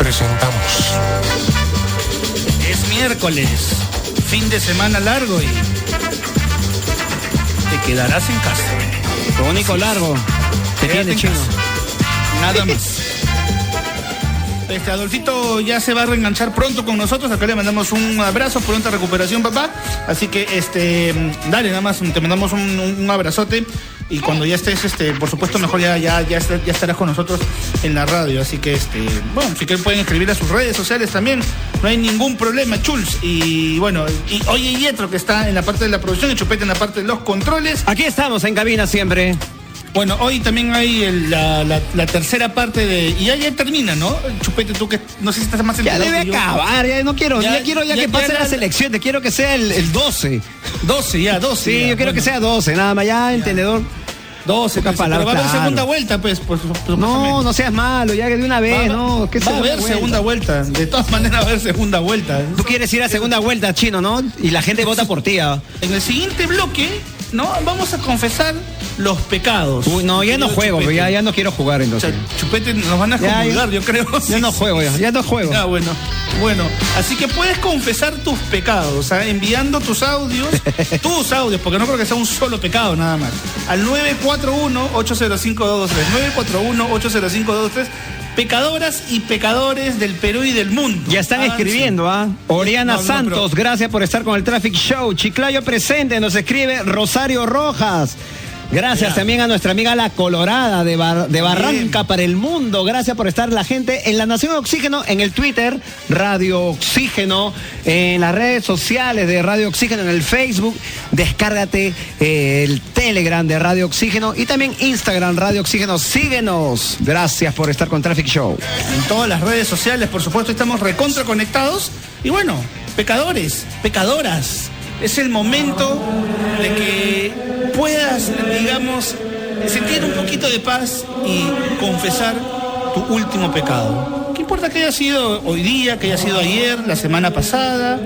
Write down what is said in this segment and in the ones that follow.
presentamos. Es miércoles, fin de semana largo y te quedarás en casa. Lo único largo Quédate tiene en chino. Nada más. Este Adolfito ya se va a reenganchar pronto con nosotros. Acá le mandamos un abrazo, pronta recuperación, papá. Así que, este, dale, nada más, te mandamos un, un- abrazote. Y cuando ya estés, este, por supuesto, mejor ya, ya, ya estarás con nosotros en la radio. Así que, este, bueno, si quieren pueden escribir a sus redes sociales también. No hay ningún problema, Chuls. Y bueno, y oye, Yetro, que está en la parte de la producción y Chupete en la parte de los controles. Aquí estamos en cabina siempre. Bueno, hoy también hay el- la, la- la tercera parte de. Y ya, ya termina, ¿no? Chupete, tú que no sé si estás más Ya debe que yo. acabar, ya no quiero, ya, Ya- quiero ya, ya- que pase la- la selección, te quiero que sea el, el 12. 12, ya, 12. Sí, yo quiero bueno. que sea 12, nada más, ya entendedor. 12, Poca pues, pero va a haber segunda vuelta, pues. pues, pues, No, no seas malo, ya que de una vez, va- no. ¿qué va a haber vuelta? segunda vuelta. De todas maneras va a haber segunda vuelta. Tú quieres ir a segunda vuelta, chino, ¿no? Y la gente vota por ti. ¿ah? En el siguiente bloque, ¿no? Vamos a confesar los pecados. Uy, no, ya no juego, ya, ya no quiero jugar O entonces. sea, Chupete nos van a Ya, comulgar, yo creo. Ya no juego, ya, ya no juego. Ah, bueno. Bueno, así que puedes confesar tus pecados, ¿ah? enviando tus audios, tus audios, porque no creo que sea un solo pecado nada más, al 941-805-223. 941-805-223. Pecadoras y pecadores del Perú y del mundo. Ya están Avancen. escribiendo, ¿ah? Oriana No, no, Santos, gracias por estar con el Traffic Show. Chiclayo presente, nos escribe Rosario Rojas. Gracias también a nuestra amiga La Colorada de, Bar- de Barranca para el Mundo. Gracias por estar la gente en la Nación Oxígeno, en el Twitter, Radio Oxígeno, en las redes sociales de Radio Oxígeno, en el Facebook. Descárgate eh, el Telegram de Radio Oxígeno y también Instagram Radio Oxígeno. Síguenos. Gracias por estar con Traffic Show. En todas las redes sociales, por supuesto, estamos recontra conectados. Y bueno, pecadores, pecadoras, es el momento de que puedas, digamos, sentir un poquito de paz y confesar tu último pecado. ¿Qué importa que haya sido hoy día, que haya sido ayer, la semana pasada,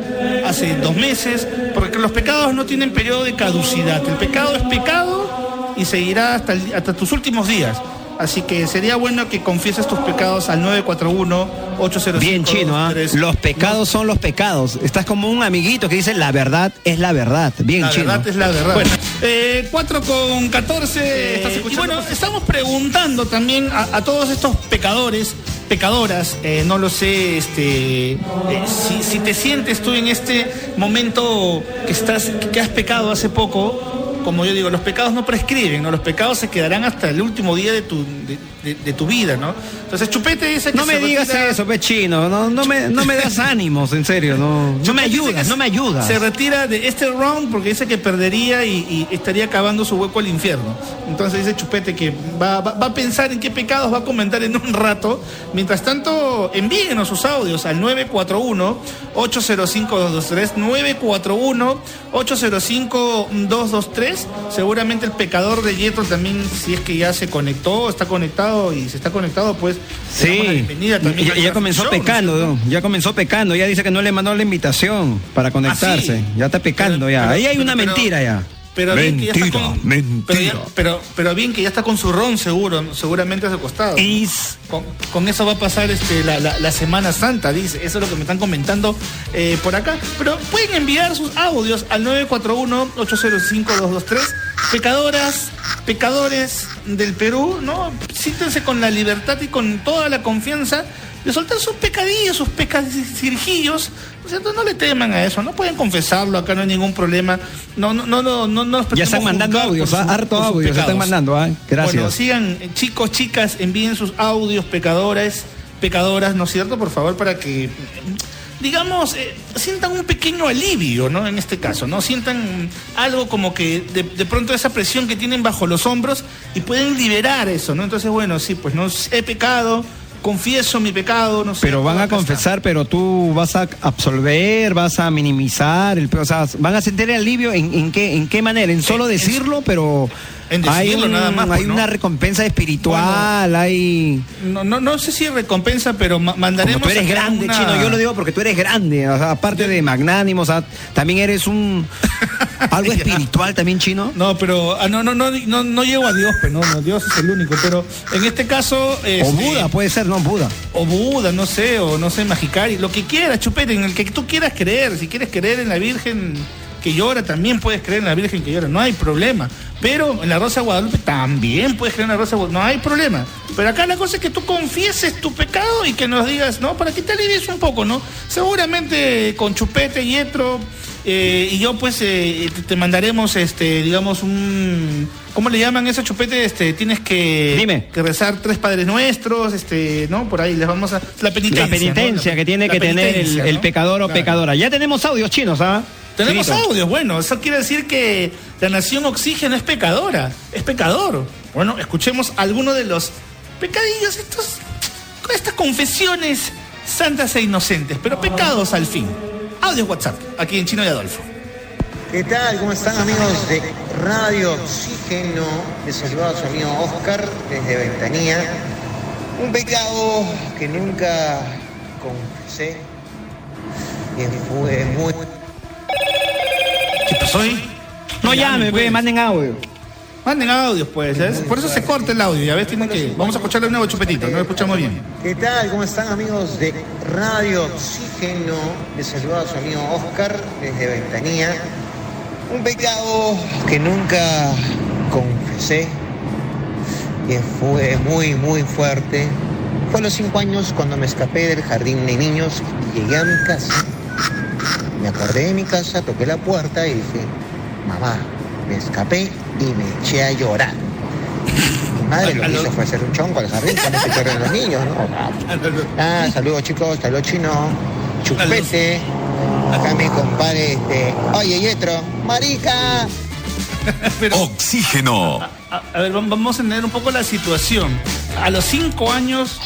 hace dos meses? Porque los pecados no tienen periodo de caducidad. El pecado es pecado y seguirá hasta, hasta tus últimos días. Así que sería bueno que confieses tus pecados al 941-805. Bien chino, ¿ah? Los pecados son los pecados. Estás como un amiguito que dice la verdad es la verdad. Bien La chino. verdad es la verdad. Bueno, eh, 4 con 14. estás escuchando. y bueno, estamos preguntando también a, a todos estos pecadores, pecadoras, eh, no lo sé, este, eh, si, si te sientes tú en este momento que estás, que has pecado hace poco. Como yo digo, los pecados no prescriben, ¿no? Los pecados se quedarán hasta el último día de tu, de- de tu vida, ¿no? Entonces, Chupete dice que No me digas retira- eso, pe chino. No, no, me, no me das ánimos, en serio. No, no me ayudas, no me ayudas. Se retira de este round porque dice que perdería y, y estaría cavando su hueco al infierno. Entonces dice Chupete que va, va- va a pensar en qué pecados va a comentar en un rato. Mientras tanto, envíenos sus audios al 941-805-223. 941-805-223. Seguramente el pecador de Yetro también, si es que ya se conectó, está conectado y se está conectado, pues. la Sí, bienvenida también ya, comenzó Show, ¿no es pecando, ya comenzó pecando, ya dice que no le mandó la invitación para conectarse, Ah, sí. ya está pecando Pero- ya, pero- ahí hay una pero- mentira ya. Pero bien que ya está Mentira, con, mentira. Pero, ya- pero, pero bien que ya está con su ron seguro, seguramente a su costado. Is- Con, con eso va a pasar este, la, la- la Semana Santa, dice. Eso es lo que me están comentando eh, por acá. Pero pueden enviar sus audios al 941-805-223. Pecadoras, pecadores del Perú, ¿no? Siéntense con la libertad y con toda la confianza de soltar sus pecadillos, sus pecadillos. ¿no es cierto? No le teman a eso, no pueden confesarlo, acá no hay ningún problema. No, no, no, no, no, no nos Ya están mandando audios, su- harto audios, están mandando, ¿ah? Gracias. Bueno, sigan, eh, chicos, chicas, envíen sus audios, pecadores, pecadoras, ¿no es cierto? Por favor, para que, digamos, eh, sientan un pequeño alivio, ¿no? En este caso, ¿no? Sientan algo como que de, de pronto esa presión que tienen bajo los hombros y pueden liberar eso, ¿no? Entonces, bueno, sí, pues no he pecado, confieso mi pecado, no sé. Pero van a confesar, pero tú vas a absolver, vas a minimizar, el, o sea, van a sentir el alivio en, en qué, en qué manera, en solo decirlo, pero en hay, un- nada más, hay pues, ¿no? una recompensa espiritual, hay... No, no, no sé si recompensa, pero ma- mandaremos. Como tú eres grande, una- chino, yo lo digo porque tú eres grande, o sea, aparte de magnánimo, o sea, también eres un, ¿Algo espiritual también chino? No, pero ah, no, no, no, no, no llego a Dios, pero no, no, Dios es el único. Pero en este caso. O este, Buda, puede ser, no, Buda. O Buda, no sé, o no sé, Magicari, lo que quieras, chupete, en el que tú quieras creer. Si quieres creer en la Virgen que llora, también puedes creer en la Virgen que llora, no hay problema. Pero en la Rosa de Guadalupe también puedes creer en la Rosa de Guadalupe, no hay problema. Pero acá la cosa es que tú confieses tu pecado y que nos digas, ¿no? Para que te alivies un poco, ¿no? Seguramente con chupete, yetro, eh, y yo pues eh, te, mandaremos, este, digamos, un... ¿Cómo le llaman eso, chupete? Este, tienes que, Dime. que rezar tres Padres Nuestros, este, ¿no? Por ahí les vamos a... La penitencia. La penitencia ¿no? que tiene que tener el, pecador o Claro. pecadora. Ya tenemos audios chinos, ¿ah? Tenemos audios, bueno, eso quiere decir que la nación oxígeno es pecadora, es pecador. Bueno, escuchemos algunos de los pecadillos, estos, estas confesiones santas e inocentes, pero pecados al fin. Audios WhatsApp, aquí en Chino y Adolfo. ¿Qué tal? ¿Cómo están amigos de Radio Oxígeno? Les saluda a su amigo Oscar desde Ventanilla. Un pecado que nunca confesé. Que fue muy... ¿Qué pasó ahí? No llame, pues. ve, manden audio. Manden audios, pues, ¿sabes? Por eso se corta el audio, ya ves, tienen que... Vamos a escucharle de nuevo, chupetito, no lo escuchamos bien. ¿Qué tal? ¿Cómo están amigos de Radio Oxígeno? Les saluda a su amigo Oscar desde Ventanilla. Un pecado que nunca confesé, que fue muy, muy fuerte. Fue a los cinco años cuando me escapé del jardín de niños y llegué a mi casa. Me acordé de mi casa, toqué la puerta y dije, mamá, me escapé y me eché a llorar. Mi madre lo que hizo fue hacer un chonco al jardín cuando se corren los niños, ¿no? Ah, saludos chicos, saludos chino, chupete. Acá mi compadre, este, oye Yetro, marica. Pero, Oxígeno. a, a ver, vam- vamos a entender un poco la situación. A los cinco años,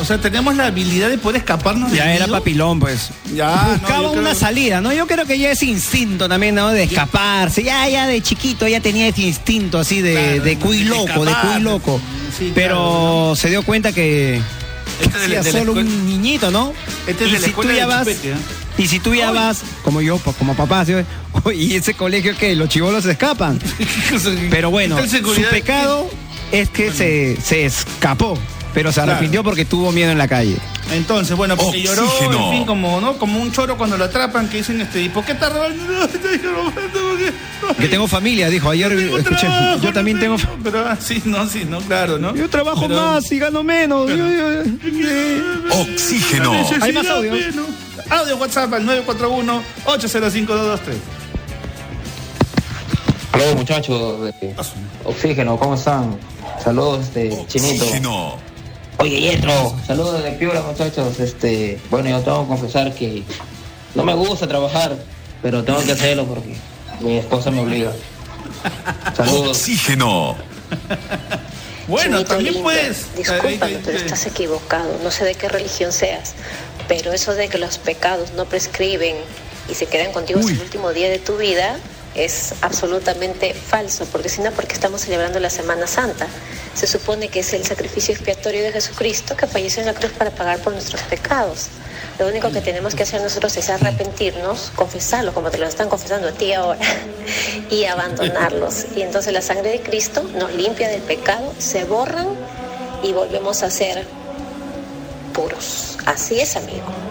o sea, tenemos la habilidad de poder escaparnos del Ya era nido. papilón, pues. Ya, no, Buscaba creo- una salida, ¿no? Yo creo que ya ese instinto también, ¿no? De escaparse. Ya, ya de chiquito ya tenía ese instinto así de, Claro, de cuy de loco, de escapar. cuy loco. Sí, Pero claro, se dio cuenta que Este de la- era de la solo escuela- un niñito, ¿no? Este es y de la si tú ya de vas, Chupete, ¿eh? y si tú ya Ay. vas, como yo, como papá, ¿sí? ¿y ese colegio que los chivolos se escapan? Pero bueno, su pecado es que se, se escapó, pero se Claro. arrepintió porque tuvo miedo en la calle. Entonces, bueno, porque lloró, Oxígeno. en fin, como, ¿no? Como un choro cuando lo atrapan, que dicen, este, ¿y por qué? No, porque... Que tengo familia, dijo ayer. Tengo escuché, trabajo, yo también no tengo. tengo- Pero ah, sí, no, sí, no, claro, ¿no? Yo trabajo Pero- más y gano menos. Yo- yo- eh. Oxígeno. Hay más audios. Bueno. Audio WhatsApp al 941-805-223. Hola muchachos de Oxígeno, ¿cómo están? Saludos de Chinito. Oxígeno. Oye, Yetro, saludos de Piura muchachos. Este, bueno, yo tengo que confesar que no me gusta trabajar, pero tengo que hacerlo porque mi esposa me obliga. Saludos. Oxígeno. Bueno, también lindo, puedes... Discúlpame, eh, pero eh, estás equivocado. No sé de qué religión seas, pero eso de que los pecados no prescriben y se quedan contigo hasta el último día de tu vida es absolutamente falso, porque si no, porque estamos celebrando la Semana Santa. Se supone que es el sacrificio expiatorio de Jesucristo que falleció en la cruz para pagar por nuestros pecados. Lo único que tenemos que hacer nosotros es arrepentirnos, confesarlo, como te lo están confesando a ti ahora, y abandonarlos. Y entonces la sangre de Cristo nos limpia del pecado, se borran y volvemos a ser puros. Así es, amigo.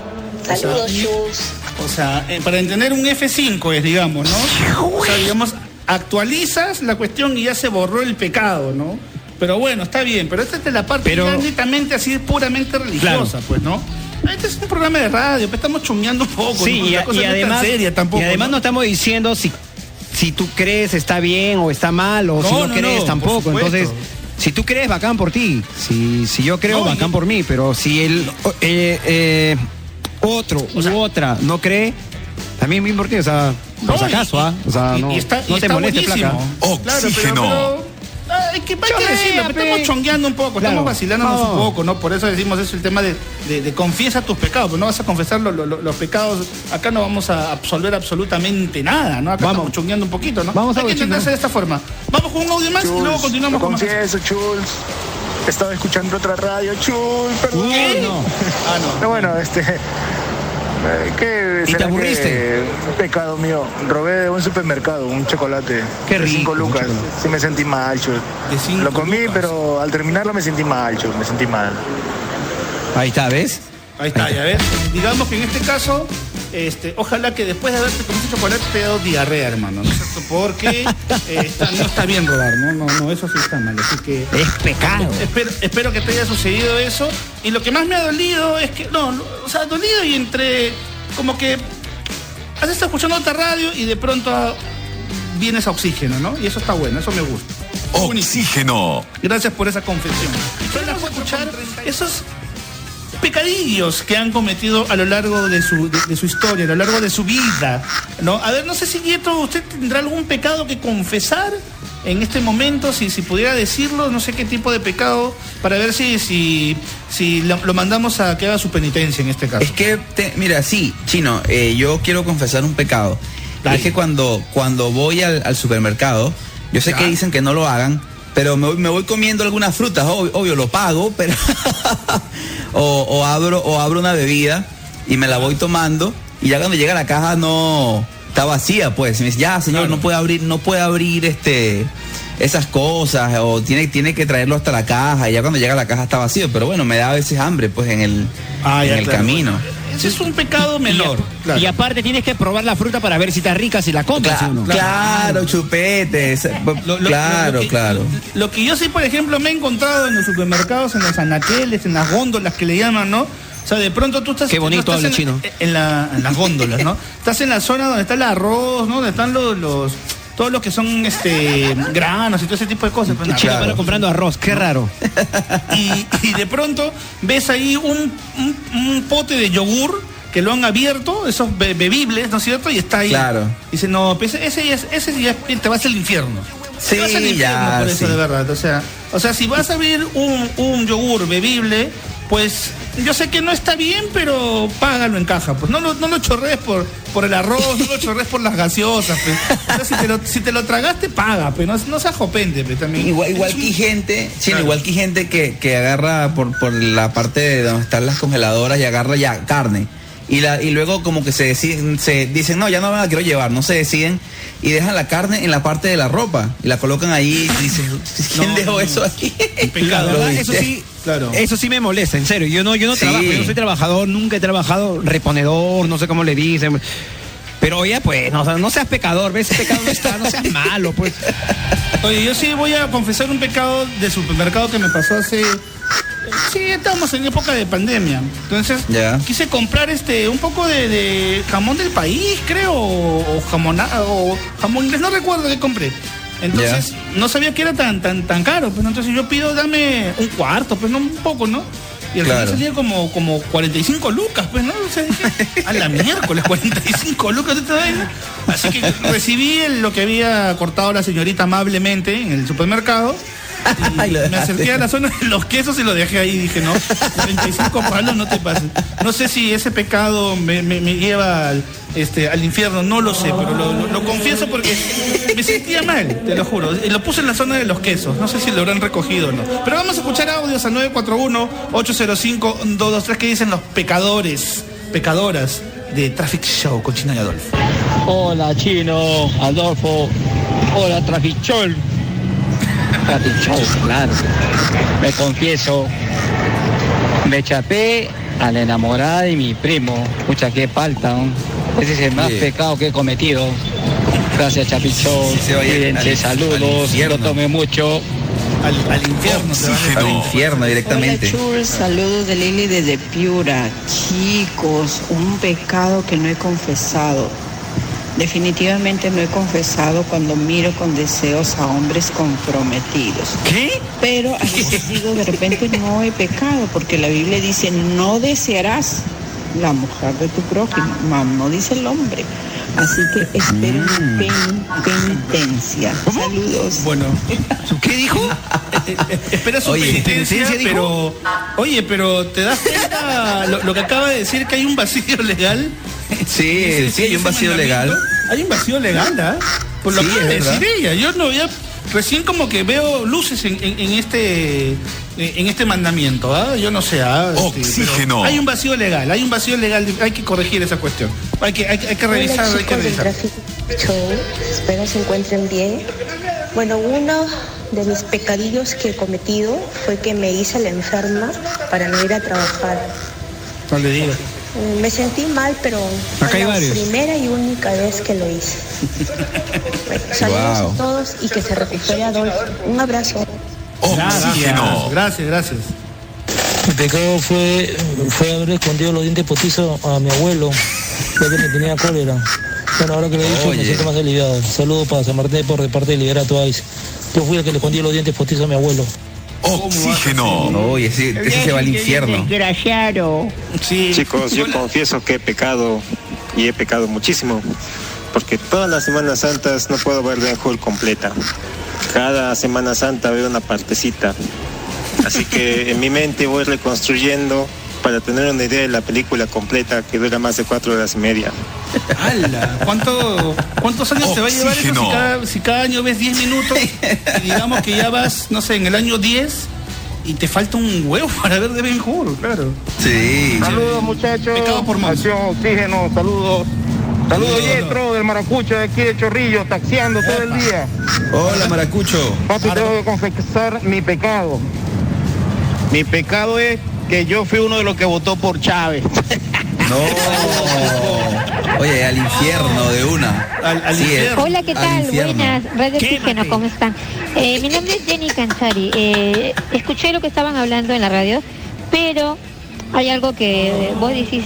Saludos, Chus. O sea, eh, para entender un F5 es, digamos, ¿no? O sea, digamos, actualizas la cuestión y ya se borró el pecado, ¿no? Pero bueno, está bien, pero esta es de la parte Pero- netamente así, puramente religiosa, Claro. pues, ¿no? Este es un programa de radio, pues estamos chungueando un poco, Sí, ¿no? y, La a- cosa y no es tan además, seria tampoco, y además no ¿no? estamos diciendo si, si tú crees está bien o está mal o si No, crees no, tampoco. Entonces, si tú crees, bacán por ti. Si, si yo creo, No, bacán y- por mí. Pero si el eh, eh, otro O sea- u otra no cree, también me importa. O sea, por No, y- acaso, ¿ah? O sea, y- no, y está- no y te buenísimo. placa. Claro, pero- Oxígeno. pero, hay que, hay que decirlo, pe. estamos chongueando un poco, Claro. estamos vacilándonos No. un poco, ¿no? Por eso decimos eso, el tema de, de- de confiesa tus pecados, pero no vas a confesar lo- lo- lo- los pecados, acá no vamos a absolver absolutamente nada, ¿no? Acá Vamos. estamos chongueando un poquito, ¿no? Vamos a Hay que ver, chino. entenderse de esta forma. Vamos con un audio más y luego continuamos lo con más. confieso. Estaba escuchando otra radio, Chuls, perdón. No. Ah, no. No, bueno, este. Eh, ¿Qué ¿Y te aburriste? que- pecado mío. Robé de un supermercado un chocolate. Qué de rico, cinco un lucas. chocolate. Sí me sentí mal, chu. cinco Lo comí, lucas. pero al terminarlo me sentí mal, chu. Me sentí mal. Ahí está, ¿ves? Ahí está, ya ves. Digamos que en este caso, este, ojalá que después de haberte comido chocolate te haya dado diarrea, hermano, ¿no es cierto? Porque eh, está- no está bien robar, ¿no? No, no, eso sí está mal. Así que. Es pecado. Espero, espero que te haya sucedido eso. Y lo que más me ha dolido es que. No, no, o sea, dolido y entre. Como que. Has estado escuchando otra radio y de pronto ah, vienes a oxígeno, ¿no? Y eso está bueno, eso me gusta. Oxígeno. Gracias por esa confesión. Vamos a escuchar esos pecadillos que han cometido a lo largo de su, de, de su historia, a lo largo de su vida. ¿no? A ver, no sé si Nieto, usted tendrá algún pecado que confesar en este momento, si, si pudiera decirlo, no sé qué tipo de pecado, para ver si, si, si lo, lo mandamos a que haga su penitencia en este caso. Es que, te- mira, sí, chino, eh, yo quiero confesar un pecado. Dale. Es que cuando, cuando voy al, al supermercado, yo sé Ya. que dicen que no lo hagan, pero me, voy- me voy comiendo algunas frutas, obvio, obvio, lo pago, pero o, o abro o abro una bebida y me la voy tomando y ya cuando llega a la caja no está vacía, pues. Y me dice, ya, señor, Claro. no puede abrir, no puede abrir este esas cosas o tiene tiene que traerlo hasta la caja y ya cuando llega a la caja está vacío, pero bueno, me da a veces hambre pues en el Ah, ya, en el claro. camino. Ese es un pecado menor. claro. Y aparte tienes que probar la fruta para ver si está rica, si la compras Cla- o no. Claro, chupetes. Lo- lo- claro, lo que- claro. Lo que yo sí, por ejemplo, me he encontrado en los supermercados, en los anaqueles, en las góndolas que le llaman, ¿no? O sea, de pronto tú estás, Qué bonito no estás en, chino. En, la- en las góndolas, ¿no? estás en la zona donde está el arroz, ¿no? Donde están los, los todos los que son este granos y todo ese tipo de cosas. pues, arroz. para comprando arroz, qué raro. y, y de pronto ves ahí un, un- un pote de yogur que lo han abierto, esos be- bebibles, ¿no es cierto? Y está ahí. Claro. Dice, no, pues ese ya, es- ese ya te vas al infierno. Sí, te vas al infierno ya, por eso, sí. de verdad. O sea, o sea, si vas a abrir un, un yogur bebible, pues yo sé que no está bien, pero págalo en caja. Pues no lo, no lo chorrees por, por el arroz, no lo chorrees por las gaseosas. Pues. Si, te lo, si te lo tragaste, paga, pues no, no seas jopente, pues también. Igual, igual que gente, Claro. igual que gente que, que agarra por, por la parte de donde están las congeladoras y agarra ya carne. Y, la, y luego como que se deciden, se dicen, no, ya no me la quiero llevar, no se deciden y dejan la carne en la parte de la ropa y la colocan ahí y dicen, ¿quién No, dejó no, eso aquí? ¿Lo verdad, eso sí, Claro. eso sí me molesta, en serio. Yo no, yo no Sí. trabajo, yo no soy trabajador, nunca he trabajado reponedor, no sé cómo le dicen. Pero oye, pues, no, no seas pecador, ves, ese pecado no está, no seas malo, pues. Oye, yo sí voy a confesar un pecado de supermercado que me pasó hace. Sí, estamos en época de pandemia. Entonces, quise comprar este un poco de, de jamón del país, creo, o, jamón, o jamón inglés, no recuerdo qué compré. Entonces, no sabía que era tan tan tan caro. Pues, entonces yo pido, dame un cuarto, pues no un poco, ¿no? Y al final Claro. salía como, como 45 lucas, pues, ¿no? O sea, dije, a la miércoles, 45 lucas. Así que recibí el- lo que había cortado la señorita amablemente en el supermercado. Y me acerqué a la zona de los quesos y lo dejé ahí. Dije, no, 45 palos no te pases. No sé si ese pecado me, me- me lleva al, este, al infierno, no lo sé, pero lo, lo- lo confieso porque me sentía mal, te lo juro. Y lo puse en la zona de los quesos. No sé si lo habrán recogido o no. Pero vamos a escuchar audios al 941-805-223 que dicen los pecadores, pecadoras de Traffic Show con China y Adolfo. Hola Chino, Adolfo, hola Trafichol. Claro. Me confieso, me chapé a la enamorada de mi primo. Pucha, qué falta. ¿no? Ese es el más Bien. pecado que he cometido. Gracias. Sí, Cuídense, al- al saludos, infierno. no tome mucho. Al, al infierno se va. Al infierno directamente. Hola saludos de Lili desde Piura. Chicos, un pecado que no he confesado. Definitivamente no he confesado cuando miro con deseos a hombres comprometidos. ¿Qué? Pero a veces digo, de repente no he pecado, porque la Biblia dice, no desearás la mujer de tu prójimo, mas no dice el hombre. Así que espero una pen- penitencia. Saludos. Bueno, ¿Qué dijo? espera su Oye, penitencia, ¿penitencia dijo? pero oye, pero te das cuenta lo, lo que acaba de decir que hay un vacío legal. Sí, Ese- sí, hay un vacío legal. Hay un vacío legal, ¿ah? Por lo Sí, que es de decir verdad. ella. Yo no había recién como que veo luces en, en- en este en este mandamiento, ¿ah? Yo no sé, ¿ah? Este, Oxígeno. pero hay un vacío legal, hay un vacío legal, hay que corregir esa cuestión. Hay que, hay, que- hay que revisar, Hola hay que revisar. Show, espero se encuentren bien. Bueno, uno de mis pecadillos que he cometido fue que me hice la enferma para no ir a trabajar. No le digas. Eh, Me sentí mal, pero Acá fue hay la varios. primera y única vez que lo hice. Bueno, saludos Wow. a todos y que se recupere Adolfo. Un abrazo. Oxígeno. Gracias, gracias. Mi pecado fue, fue haber escondido los dientes postizos a mi abuelo, ya que me tenía cólera. Bueno, ahora que lo he dicho, me siento más aliviado. Saludos para San Martín por de parte de Liberato Ice. Yo fui el que le escondí los dientes postizos a mi abuelo. Oxígeno. Oye, ese, ese se va al infierno. Desgraciado. Sí. Chicos, yo confieso que he pecado y he pecado muchísimo, porque todas las Semanas Santas no puedo ver Ben Hur completa. Cada Semana Santa veo una partecita. Así que en mi mente voy reconstruyendo para tener una idea de la película completa que dura más de cuatro horas y media. ¡Hala! ¿Cuánto, ¿Cuántos años te va a llevar eso si Oxígeno. cada, si cada año ves 10 minutos? Y digamos que ya vas, no sé, en el año 10 y te falta un huevo para ver de Ben Hur, claro. Sí. Saludos muchachos. Pecado por más. Acción Oxígeno, saludos. Saludos Saludos. Yetro del Maracucho de aquí de Chorrillo, taxiando todo el día. Hola, Maracucho. Papi, tengo que confesar mi pecado. Mi pecado es que yo fui uno de los que votó por Chávez. No. Oye, al infierno de una. Al, al Sí, infierno. Hola, ¿qué Al tal? Buenas, Radio. Oxígeno, ¿cómo están? Eh, mi nombre es Jenny Canchari. Eh, escuché lo que estaban hablando en la radio, pero hay algo que vos decís,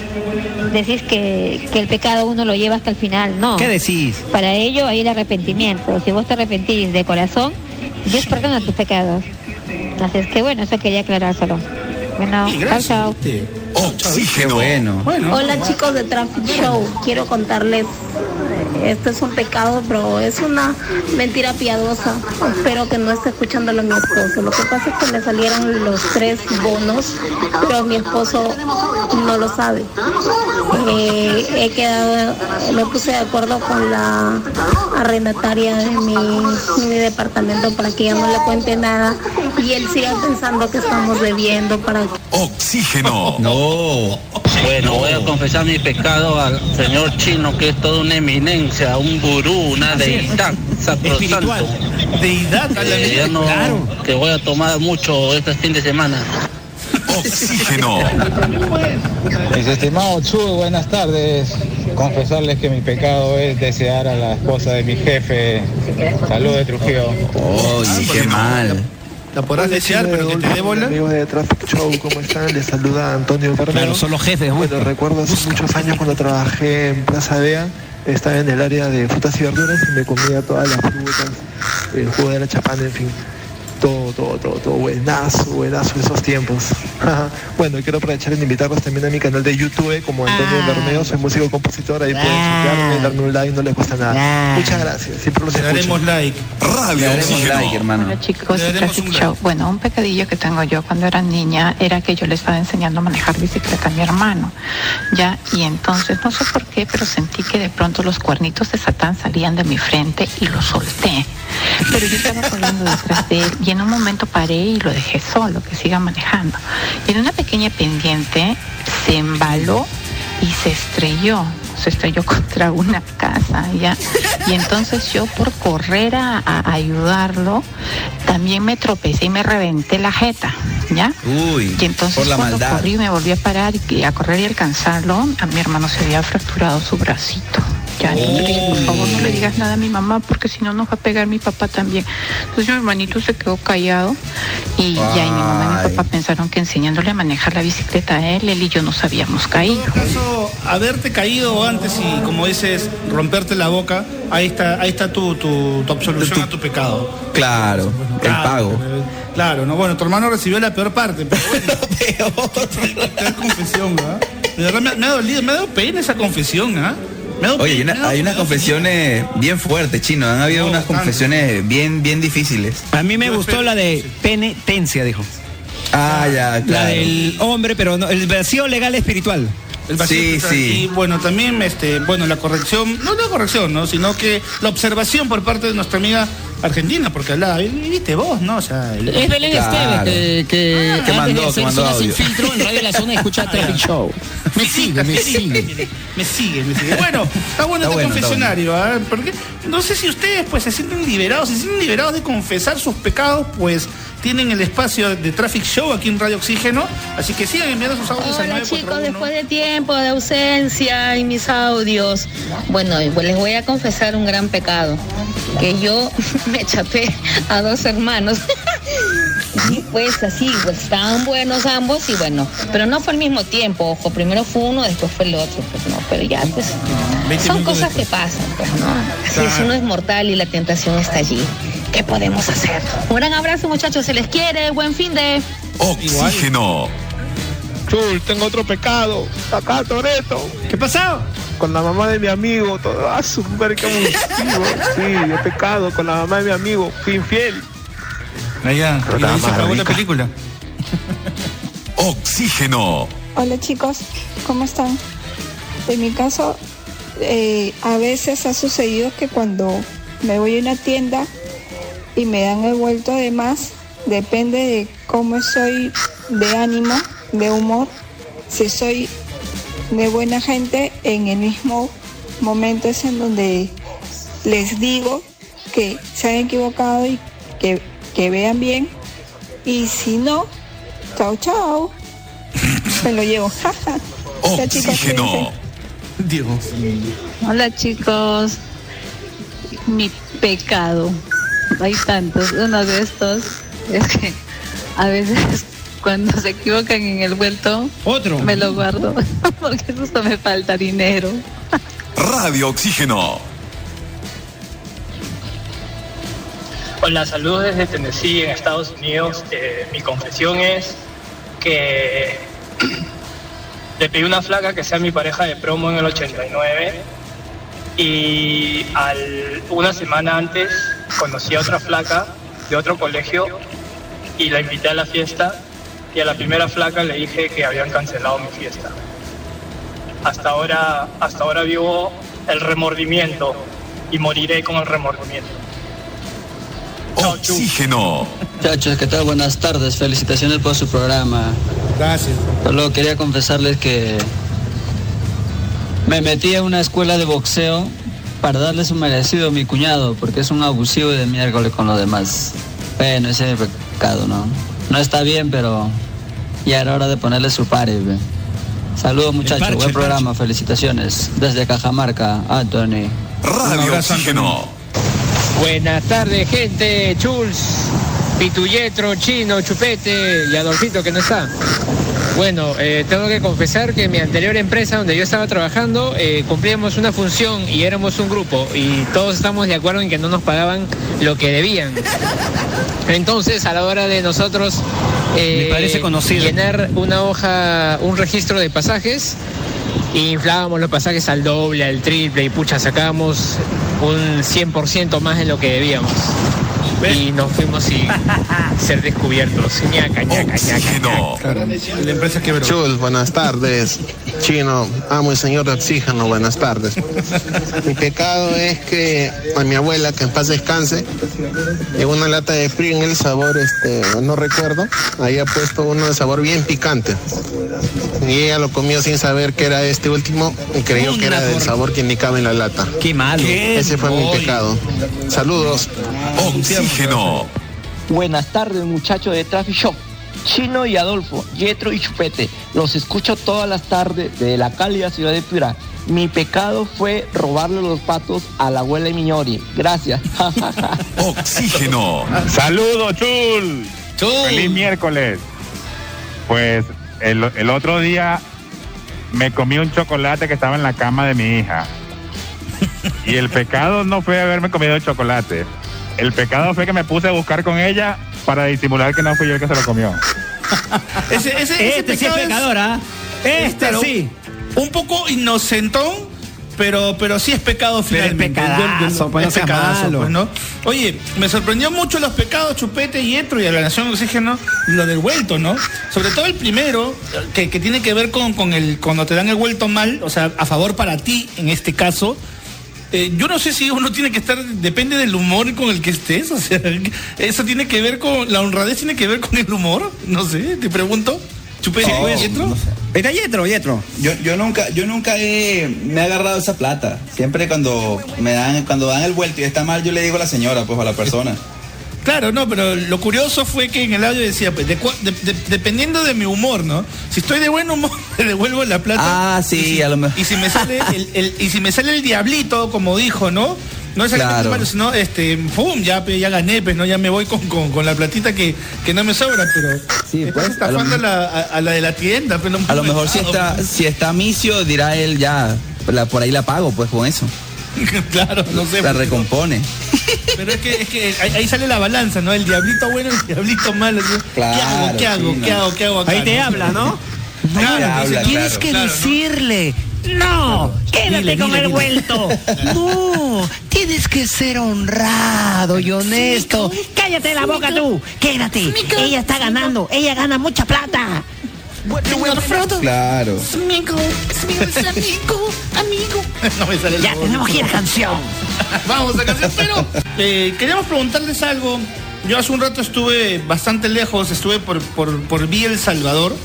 decís que, que el pecado uno lo lleva hasta el final. No. ¿Qué decís? Para ello hay el arrepentimiento. Si vos te arrepentís de corazón, Dios perdona tus pecados. Así es que bueno, eso quería aclarárselo. Bueno, chao, chao. Qué Oxígeno. bueno. Bueno. Hola chicos de Traffic Show, quiero contarles, esto es un pecado, pero es una mentira piadosa. Espero que no esté escuchándolo mi esposo. Lo que pasa es que me salieron los tres bonos, pero mi esposo no lo sabe. Eh, he quedado, me puse de acuerdo con la arrendataria de mi, mi departamento para que ella no le cuente nada y él siga pensando que estamos debiendo para que Oxígeno. No. Bueno, voy a confesar mi pecado al señor chino, que es toda una eminencia, un gurú, una deidad, sacrosanto. Espiritual. Deidad Eh, no, Claro. que voy a tomar mucho este fin de semana. Oxígeno. Mis estimados Chu, buenas tardes. Confesarles que mi pecado es desear a la esposa de mi jefe. Salud de Trujillo. Oye, qué mal. La podrás desear, pero que te dé bola. Amigos de Traffic Show, ¿cómo están? Les saluda Antonio Carmelo. Claro, son los jefes. Bueno, busca. recuerdo hace muchos años cuando trabajé en Plaza Vea, estaba en el área de frutas y verduras y me comía todas las frutas, el jugo de la chapana, en fin. Todo, todo, todo, todo buenazo, buenazo esos tiempos. bueno, quiero aprovechar en invitarlos también a mi canal de YouTube como Antonio Bermeo, soy músico compositor, ahí pueden chequearme, darme un like, no les cuesta nada. Muchas gracias, siempre los Le daremos like. Le daremos like, hermano. Hola chicos un Show. like. Bueno, un pecadillo que tengo yo cuando era niña era que yo le estaba enseñando a manejar bicicleta a mi hermano. Ya, y entonces no sé por qué, pero sentí que de pronto los cuernitos de Satán salían de mi frente y lo solté. Pero yo estaba corriendo detrás de él y en un momento paré y lo dejé solo, que siga manejando. Y en una pequeña pendiente se embaló y se estrelló, se estrelló contra una casa, ¿ya? Y entonces yo por correr a, a ayudarlo, también me tropecé y me reventé la jeta, ¿ya? Uy, Y entonces por la cuando maldad. corrí me volví a parar y a correr y alcanzarlo, a mi hermano se había fracturado su bracito. Ya, le dije, por favor no le digas nada a mi mamá porque si no nos va a pegar mi papá también. Entonces mi hermanito se quedó callado y ya y mi mamá y mi papá pensaron que enseñándole a manejar la bicicleta a él, él y yo nos habíamos caído. Eso, haberte caído antes y, como dices, romperte la boca, ahí está, ahí está tu, tu, tu absolución a tu pecado. Claro, el Claro, pago. Claro, no, bueno, tu hermano recibió la peor parte, pero bueno. Qué confesión. De verdad me, me ha dolido, me ha dado pena esa confesión, ¿ah? Oye, hay, una- unas confesiones bien fuertes, chino. Han habido unas confesiones bien, bien difíciles. A mí me gustó la de penitencia, dijo. Ah, ya, La claro. del hombre, pero no, el vacío legal espiritual. El vacío Sí, espiritual. sí. Y bueno, también, este, bueno, la corrección, no la corrección, ¿no? Sino que la observación por parte de nuestra amiga Argentina, porque hablaba, y viste vos, ¿no? O sea, el- Es Belén Esteves que, que, Ah, que antes mandó, que Sin filtro en Radio La Zona escucha Traffic Show. Me sigue, me sigue. Me sigue, me sigue. Bueno, está bueno Está este bueno, confesionario, ¿ah? Porque no sé si ustedes pues se sienten liberados, se sienten liberados de confesar sus pecados, pues tienen el espacio de Traffic Show aquí en Radio Oxígeno, así que sigan enviando sus audios Hola 941. chicos, después de tiempo de ausencia en mis audios. Bueno, pues les voy a confesar un gran pecado, que yo me chapé a dos hermanos. Y pues así, pues estaban buenos ambos y bueno, pero no fue al mismo tiempo, ojo, primero fue uno, después fue el otro, pues no, pero ya pues son cosas que pasan, pues no. Así es, uno es mortal y la tentación está allí. ¿Qué podemos hacer? Un gran abrazo muchachos, se les quiere, buen fin de... Oxígeno. Chul, tengo otro pecado. Acá, Toreto. ¿Qué pasó? Con la mamá de mi amigo, todo. Ah, que abusivo. Sí, he pecado con la mamá de mi amigo. Fui infiel. Allá, y la película. Oxígeno. Hola chicos, ¿cómo están? En mi caso, eh, a veces ha sucedido que cuando me voy a una tienda y me dan el vuelto de más, depende de cómo soy de ánimo, de humor, si soy de buena gente, en el mismo momento es en donde les digo que se han equivocado y que, que vean bien. Y si no, chao, chao. Me lo llevo. jaja. Ya, chicos, cuídense. Dios. Hola chicos, mi pecado, hay tantos, uno de estos es que a veces cuando se equivocan en el vuelto, otro, me lo guardo porque justo me falta dinero. Radio Oxígeno. Hola, saludos desde Tennessee, en Estados Unidos. Eh, mi confesión es que le pedí una flaca que sea mi pareja de promo en el 89 y al, una semana antes conocí a otra flaca de otro colegio y la invité a la fiesta y a la primera flaca le dije que habían cancelado mi fiesta. Hasta ahora, hasta ahora vivo el remordimiento y moriré con el remordimiento. Oxígeno. Muchachos, ¿qué tal? Buenas tardes. Felicitaciones por su programa. Gracias. Solo quería confesarles que me metí a una escuela de boxeo para darle su merecido a mi cuñado, porque es un abusivo de miércoles con los demás. Bueno, ese es pecado, ¿no? No está bien, pero ya era hora de ponerle su pare. Saludos muchachos, parche, buen programa, felicitaciones. Desde Cajamarca, Anthony. Radio Oxígeno. Buenas tardes, gente. Chuls, Pituyetro, Chino, Chupete y Adolfito que no está. Bueno, eh, tengo que confesar que en mi anterior empresa donde yo estaba trabajando eh, cumplíamos una función y éramos un grupo y todos estamos de acuerdo en que no nos pagaban lo que debían. Entonces, a la hora de nosotros eh, Me parece conocido. llenar una hoja, un registro de pasajes, y inflábamos los pasajes al doble, al triple y pucha, sacábamos un 100% más de lo que debíamos. Y nos fuimos sin ser descubiertos. Ñaca, ñaca, ñaca. La empresa quebró. Chul, buenas tardes. Chino, amo el señor de oxígeno, buenas tardes. Mi pecado es que a mi abuela, que en paz descanse, en una lata de Pringles, sabor, este, no recuerdo, había puesto uno de sabor bien picante. Y ella lo comió sin saber que era este último y creyó que era del sabor que indicaba en la lata. Qué malo. Ese fue mi pecado. Saludos. Oxígeno. Buenas tardes, muchachos de Traffic Show. Chino y Adolfo, Yetro y Chupete. Los escucho todas las tardes de la cálida ciudad de Piura. Mi pecado fue robarle los patos a la abuela Miñori. Gracias. Oxígeno. Saludos, Chul. Feliz miércoles. Pues el, el otro día me comí un chocolate que estaba en la cama de mi hija. Y el pecado no fue haberme comido el chocolate. El pecado fue que me puse a buscar con ella para disimular que no fui yo el que se lo comió. Ese, ese, ese Este sí es pecado pecador, ¿ah? Este claro, sí. Un poco inocentón, pero, pero sí es pecado Pero es finalmente. pecadazo, pues, Es pecadazo, malo. pues, ¿no? Oye, me sorprendió mucho los pecados Chupete y Etro y a la Nación Oxígeno, lo del vuelto, ¿no? Sobre todo el primero, que, que tiene que ver con, con el cuando te dan el vuelto mal, o sea, a favor para ti en este caso. Eh, yo no sé si uno tiene que estar, depende del humor con el que estés, o sea, eso tiene que ver con, la honradez tiene que ver con el humor, no sé, te pregunto. Chupete, No, Yetro? no sé. Está Yetro, Yetro. Yo, yo nunca, yo nunca he, me he agarrado esa plata. Siempre cuando me dan, cuando dan el vuelto y está mal, yo le digo a la señora, pues a la persona. Claro, no, pero lo curioso fue que en el audio decía, pues, de de- de- dependiendo de mi humor, ¿no? Si estoy de buen humor, le devuelvo la plata. Ah, sí, si, a lo mejor. Y si me sale el, el- y si me sale el diablito, como dijo, ¿no? No es Claro. malo, sino, este, pum, ya, ya gané, pues, ¿no? Ya me voy con, con, con la platita que, que no me sobra, pero estás pues, a lo estafando a, la, a- a la de la tienda, pero A lo mejor si está, si está misio, dirá él ya, la- por ahí la pago, pues con eso. claro, no sé. La recompone. Pero es que, es que ahí, sale la balanza, ¿no? El diablito bueno, el diablito malo. ¿sí? Claro, ¿Qué hago? sí, ¿Qué no. hago? ¿Qué hago? acá, Ahí te habla, ¿no? Claro, habla, Tienes claro. que decirle. No, quédate Dile, con dile, el dile. vuelto. No, tienes que ser honrado y honesto. Cállate la boca tú. Quédate. Ella está ganando. Ella gana mucha plata. Señor Frodo. Claro. Amigo, amigo, amigo. No me sale Ya tenemos que ir a canción. Vamos a canción, pero eh, queríamos preguntarles algo. Yo hace un rato estuve bastante lejos, estuve por, por, por Vía El Salvador.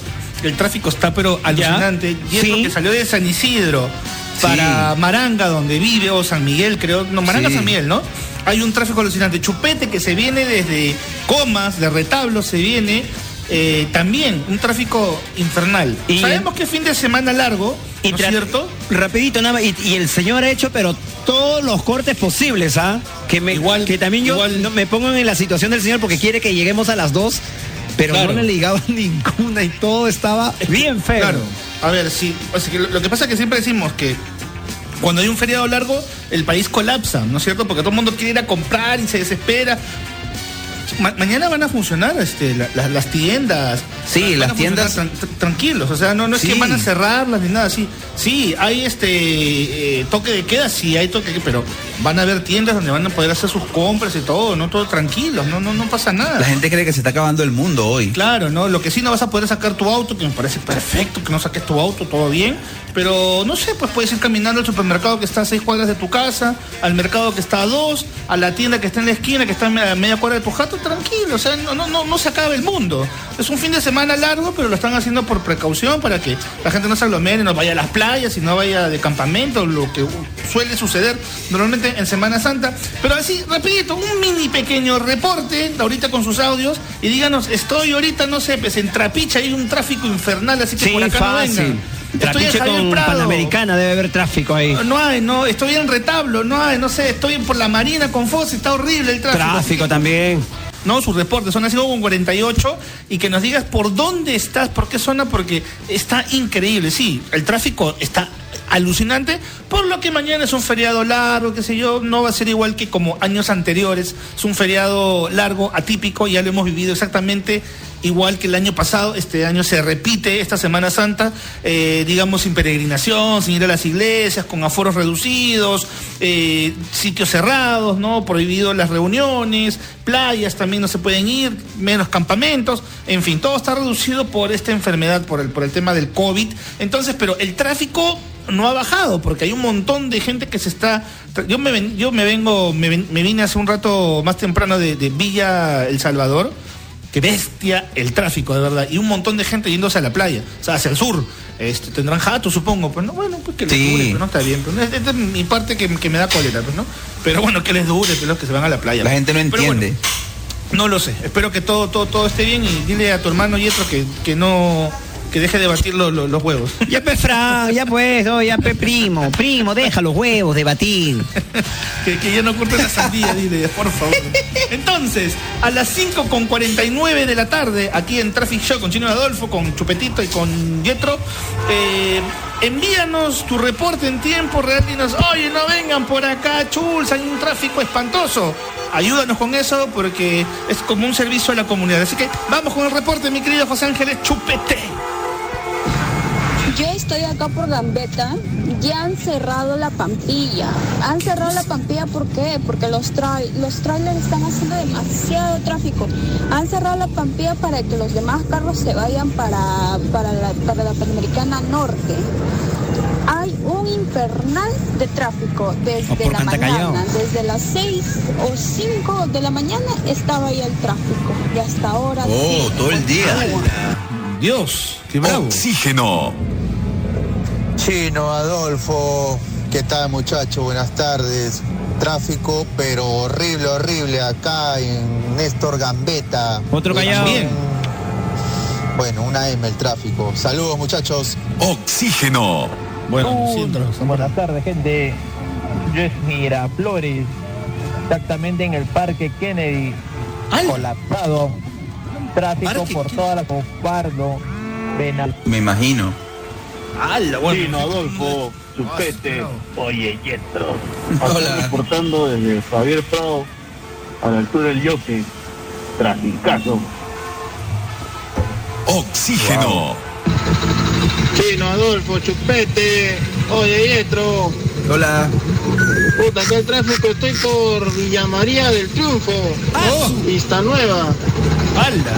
El tráfico está pero alucinante. Y es Sí. porque salió de San Isidro para Maranga, donde vive, o San Miguel, creo. No, Maranga, Sí. San Miguel, ¿no? Hay un tráfico alucinante. Chupete que se viene desde Comas, de Retablo, se viene. Eh, también un tráfico infernal. Y- Sabemos que fin de semana largo, ¿no es cierto? Rapidito, nada más. Y, y el señor ha hecho, pero todos los cortes posibles, ¿ah? Que, me, Igual- que también yo igual- no, me pongo en la situación del señor porque quiere que lleguemos a las dos, pero Claro. no le ligaba ninguna y todo estaba bien feo. Claro. A ver, sí. O sea, que lo, lo que pasa es que siempre decimos que cuando hay un feriado largo, el país colapsa, ¿no es cierto? Porque todo el mundo quiere ir a comprar y se desespera. Ma- mañana van a funcionar este, la- la- las tiendas. Sí, las tiendas- tran- tr- tranquilos, o sea, no, no es que van a cerrarlas ni nada así. Sí, hay este eh, toque de queda, sí, hay toque de queda, pero van a haber tiendas donde van a poder hacer sus compras y todo, no todo tranquilos, no, no, no pasa nada. La gente cree que se está acabando el mundo hoy. Claro, ¿no? Lo que sí no vas a poder sacar tu auto, que me parece perfecto que no saques tu auto, todo bien. Pero no sé, pues puedes ir caminando al supermercado que está a seis cuadras de tu casa, al mercado que está a dos, a la tienda que está en la esquina, que está a media, cuadra de tu jato, tranquilo. O sea, no, no, no, no se acaba el mundo. Es un fin de semana largo, pero lo están haciendo por precaución para que la gente no se aglomere, no vaya a las playas y no vaya de campamento, lo que suele suceder normalmente en Semana Santa. Pero así, rapidito, un mini pequeño reporte, ahorita con sus audios, y díganos, estoy ahorita, no sé, pues en Trapiche hay un tráfico infernal, así que Sí, por acá no fácil. vengan. Estoy en Trapiche con Prado. Panamericana debe haber tráfico ahí. No hay, no, estoy en retablo, no hay, no sé, estoy por la Marina con Foz, está horrible el tráfico. Tráfico también. No, sus reportes son así con 48 y que nos digas por dónde estás, por qué zona, porque está increíble. Sí, el tráfico está alucinante, por lo que mañana es un feriado largo, qué sé yo, no va a ser igual que como años anteriores, es un feriado largo, atípico, ya lo hemos vivido exactamente igual que el año pasado, este año se repite esta Semana Santa, eh, digamos sin peregrinación, sin ir a las iglesias, con aforos reducidos, eh, sitios cerrados, ¿no? Prohibido las reuniones, playas también no se pueden ir, menos campamentos, en fin, todo está reducido por esta enfermedad, por el, por el tema del COVID. Entonces, pero el tráfico no ha bajado porque hay un montón de gente que se está yo me ven- yo me vengo me, ven- me vine hace un rato más temprano de, de Villa El Salvador que bestia el tráfico, de verdad. Y un montón de gente yéndose a la playa, o sea, hacia el sur. Este, tendrán jato, supongo. Pues no, bueno, pues que les Sí. dure, pero no está bien. Pero esta es mi parte que, que me da cólera, pues, ¿no? Pero bueno, que les dure, pero los que se van a la playa. La gente no bueno, entiende. no lo sé. Espero que todo, todo, todo esté bien y dile a tu hermano Yetro que, que no. Que deje de batir lo- lo- los huevos. Ya Fran, ya pues, no, ya pe primo, primo, deja los huevos de batir. que, que ya no corte la sandía, dile, por favor. Entonces, a las 5 con 49 de la tarde, aquí en Traffic Show con Chino Adolfo, con Chupetito y con Yetro, eh, envíanos tu reporte en tiempo real y nos, oye, no vengan por acá, chuls, hay un tráfico espantoso. Ayúdanos con eso porque es como un servicio a la comunidad. Así que vamos con el reporte, mi querido José Ángeles Chupete. Estoy acá por Gambetta, ya han cerrado la Pampilla. Han cerrado la Pampilla ¿por qué? Porque los, tra- los trailers están haciendo demasiado tráfico. Han cerrado la Pampilla para que los demás carros se vayan para, para, la, para la Panamericana Norte. hay un infernal de tráfico desde la mañana, desde las 6 o 5 de la mañana estaba ahí el tráfico y hasta ahora. Oh, todo el día. Dios, qué bravo. Oxígeno. Chino, Adolfo, ¿qué tal muchachos? Buenas tardes. Tráfico, pero horrible, horrible acá en Néstor Gambetta. Otro callado. Bien. Bueno, una M el tráfico. Saludos muchachos. Oxígeno. Bueno, Buenas tardes, gente. Yo es Miraflores, exactamente en el Parque Kennedy, colapsado. Tráfico por toda la Compardo. Me imagino. Chino, Adolfo, Chupete, oye, Yetro. Hola. reportando desde Javier Prado a la altura del Yoque. Traficazo. Oxígeno. Chino, Adolfo, Chupete, oye, Yetro. Hola. Puta, acá el tráfico, estoy por Villa María del Triunfo. Vista Nueva. ¡Hala!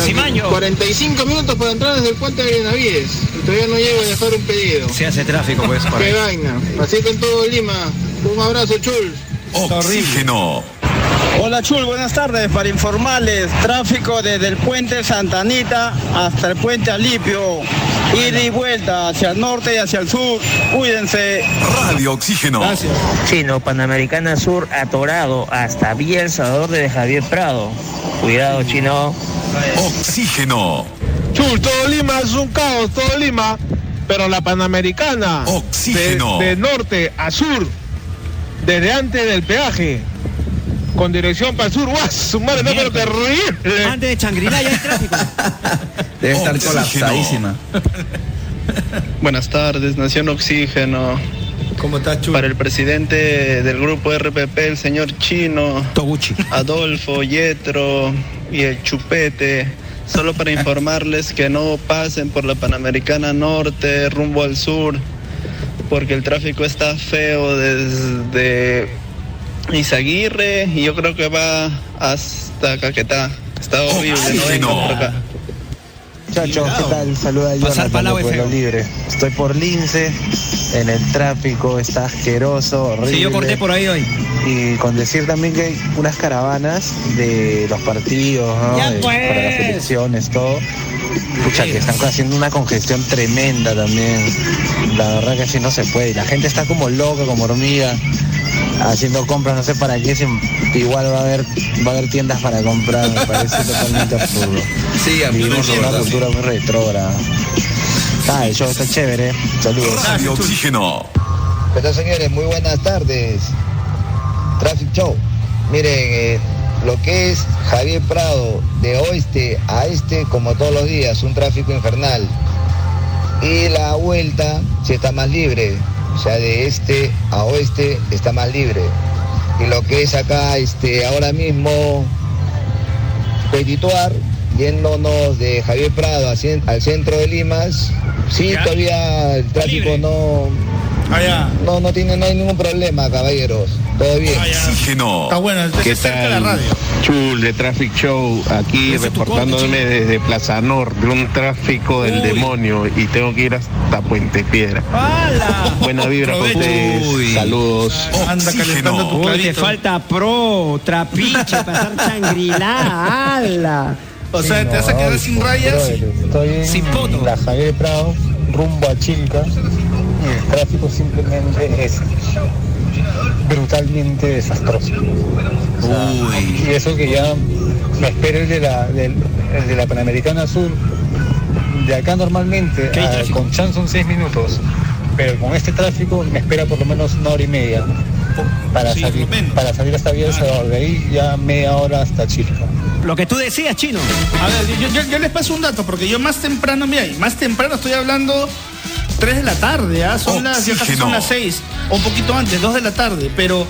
Cimaño. 45 minutos para entrar desde el puente de Benavides. Y todavía no llego a dejar un pedido. Se hace tráfico, pues. por Qué ahí. vaina. Así que en todo Lima. Un abrazo, Chul. Oxígeno. Hola Chul, buenas tardes. Para informarles, tráfico desde el puente Santa Anita hasta el puente Alipio. Ida y vuelta hacia el norte y hacia el sur. Cuídense. Radio Oxígeno. Chino, Panamericana Sur atorado hasta Villa El Salvador de Javier Prado. Cuidado, chino. Oxígeno. Chul, todo Lima es un caos, todo Lima. Pero la Panamericana. Oxígeno. De, de norte a sur. Desde antes del peaje. Con dirección para el sur. ¡Guau! Su madre, no, pero terrible. Antes de Changrila ya hay tráfico. Debe estar Oxígeno. colapsadísima. Buenas tardes, Nación Oxígeno. ¿Cómo estás, Chul? Para el presidente del grupo RPP, el señor Chino, Toguchi. Adolfo, Yetro y el Chupete. Solo para informarles que no pasen por la Panamericana Norte rumbo al sur, porque el tráfico está feo desde Izaguirre y yo creo que va hasta Caquetá. Está horrible, no vengan por acá. Muchachos, ¿qué tal? Saluda a Pasar Jonathan palabra de Pueblo. Libre. Estoy por Lince, en el tráfico, está asqueroso, horrible. Sí, yo corté por ahí hoy. Y con decir también que hay unas caravanas de los partidos, ¿no? Ya De- pues. para las elecciones, todo. Escucha, que están haciendo una congestión tremenda también. La verdad que así no se puede. Y La gente está como loca, como hormiga, haciendo compras, no sé para qué, si igual va a haber, va a haber tiendas para comprar, me parece totalmente absurdo. Sí, a mí en una cultura muy retrógrada. Ah, el show está chévere. Saludos. Radio Oxígeno. Pero señores, muy buenas tardes. Traffic Show. Miren, eh, lo que es Javier Prado, de oeste a este, como todos los días, un tráfico infernal. Y la vuelta, si está más libre. O sea, de este a oeste está más libre. Y lo que es acá, este, ahora mismo, Petituar, yéndonos de Javier Prado al centro de Limas, sí, todavía el tráfico no, no, no tiene, no hay ningún problema, caballeros. Todo bien. Oxígeno. Está bueno, ¿Qué de la tal? radio. Chul de Traffic Show, aquí reportándome desde Plaza Norte, un tráfico del Uy. demonio y tengo que ir hasta Puente Piedra. ¡Hala! Buena vibra para ustedes. Uy. Saludos. Anda calentando tu Uy, te falta pro, trapiche, pasar Changrila. ¡Hala! O sea, te vas a quedar sin rayas. Estoy en Sin poto. la Javier Prado, rumbo a Chilca, y el tráfico simplemente es brutalmente desastroso. O sea, Uy. Y eso que ya me espera el de la, del- el de la Panamericana Sur. De acá normalmente ¿Qué hay a- tráfico? con Chan son seis minutos, pero con este tráfico me espera por lo menos una hora y media para, Sí, salir, para salir hasta Villa Salvador. De ahí ya media hora hasta Chilca. Lo que tú decías, chino. A ver, yo, yo- yo les paso un dato, porque yo más temprano, mira, más temprano estoy hablando 3 de la tarde, ¿ah? son las, son las 6, o un poquito antes, 2 de la tarde, pero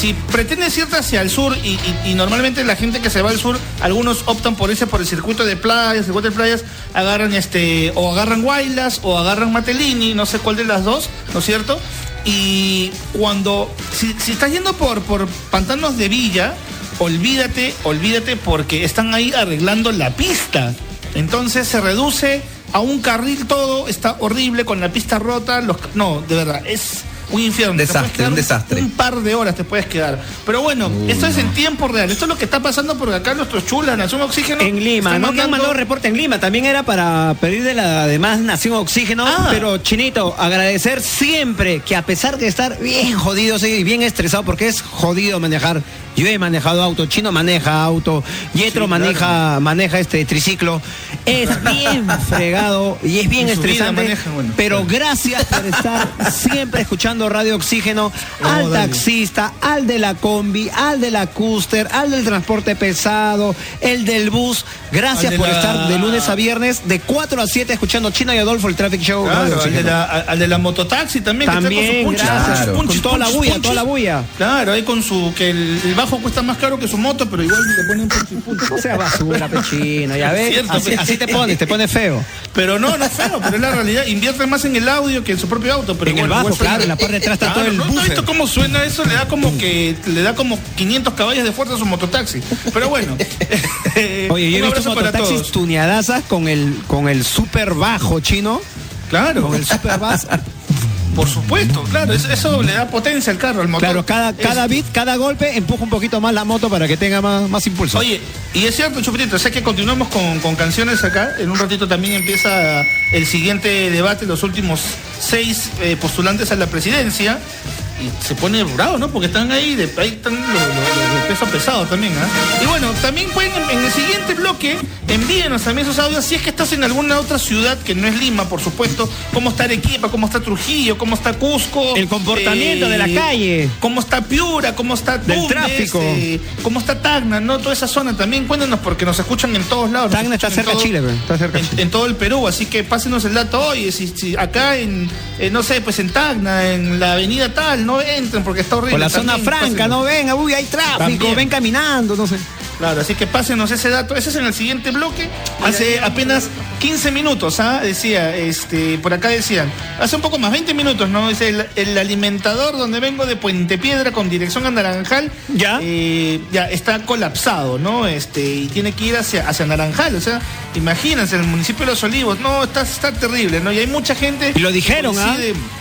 si pretendes irte hacia el sur, y, y- y normalmente la gente que se va al sur, algunos optan por irse por el circuito de playas, el circuito de playas, agarran este, o agarran Guaylas, o agarran Matelini, no sé cuál de las dos, ¿no es cierto? Y cuando, si, si estás yendo por, por pantanos de Villa, olvídate, olvídate porque están ahí arreglando la pista. Entonces se reduce a un carril todo, está horrible, con la pista rota, los, no, de verdad, es un infierno. Te Desastre, un desastre. Un par de horas te puedes quedar. Pero bueno, esto es en tiempo real, esto es lo que está pasando porque acá nuestros chulas, Nación Oxígeno. En Lima, no que han mandado reporte en Lima, también era para pedir de la demás Nación Oxígeno, Ah. pero Chinito, agradecer siempre que a pesar de estar bien jodido y bien estresado, porque es jodido manejar, yo he manejado auto, Chino maneja auto, Yetro Sí, maneja, maneja este triciclo, es bien fregado y es bien estresante, maneja, bueno. pero gracias por estar siempre escuchando Radio Oxígeno, al dale. taxista, al de la combi, al de la cúster, al del transporte pesado, el del bus. Gracias Al por la- estar de lunes a viernes, de 4 a 7, escuchando Chino y Adolfo, el Traffic Show. Claro, Radio al, de la, al de la mototaxi también, que También, está con su gracias. Con toda la bulla, toda la bulla. Claro, ahí con su, que el, el bajo cuesta más caro que su moto, pero igual le ponen y punch. No sea basura, pechino, ya ves. Cierto, así, pe- así te pones, te pones feo. Pero no, no es feo, pero es la realidad. Invierte más en el audio que en su propio auto. Pero En el bueno, bajo, igual claro, en la parte de atrás está todo el ¿no? ¿No has buffer. visto cómo suena eso? Le da como que le da como 500 caballos de fuerza a su mototaxi. Pero bueno. eh, Oye, yo he visto mototaxis todos. tuneadazas con el, con el super bajo chino. Claro. Con el super bass. Por supuesto, claro, eso, eso le da potencia al carro, al motor. Claro, cada, cada Es- beat, cada golpe empuja un poquito más la moto para que tenga más, más impulso. Oye, y es cierto, Chupetito, sé que continuamos con, con canciones acá. En un ratito también empieza el siguiente debate, los últimos seis eh, postulantes a la presidencia. Y se pone bravo, ¿no? Porque están ahí, de, ahí están los, los- los de peso pesado también, ¿ah? Y bueno, también pueden, en, el siguiente bloque, envíenos también esos audios si es que estás en alguna otra ciudad que no es Lima, por supuesto. Cómo está Arequipa, cómo está Trujillo, cómo está Cusco. El comportamiento de la calle. Cómo está Piura, cómo está Tumbes, tráfico. eh, cómo está Tacna, ¿no? Toda esa zona también, cuéntenos porque nos escuchan en todos lados. Tacna está cerca de Chile, está cerca de en, Chile. en todo el Perú, así que pásenos el dato hoy, si, si acá en, eh, no sé, pues en Tacna, en la avenida tal, no entren porque está horrible. Por la zona franca, no ven, uy, hay tráfico, También. ven caminando, no sé. Claro, así que pásenos ese dato. Ese es en el siguiente bloque. Hace apenas 15 minutos, ¿ah? Decía, este, por acá decían, hace un poco más, 20 minutos, ¿no? Dice el, el alimentador donde vengo de Puente Piedra con dirección a Naranjal. Ya. eh, ya está colapsado, ¿no? Este, y tiene que ir hacia, hacia Naranjal. O sea, imagínense, en el municipio de Los Olivos. No, está, está terrible, ¿no? Y hay mucha gente. Y lo dijeron, ¿ah?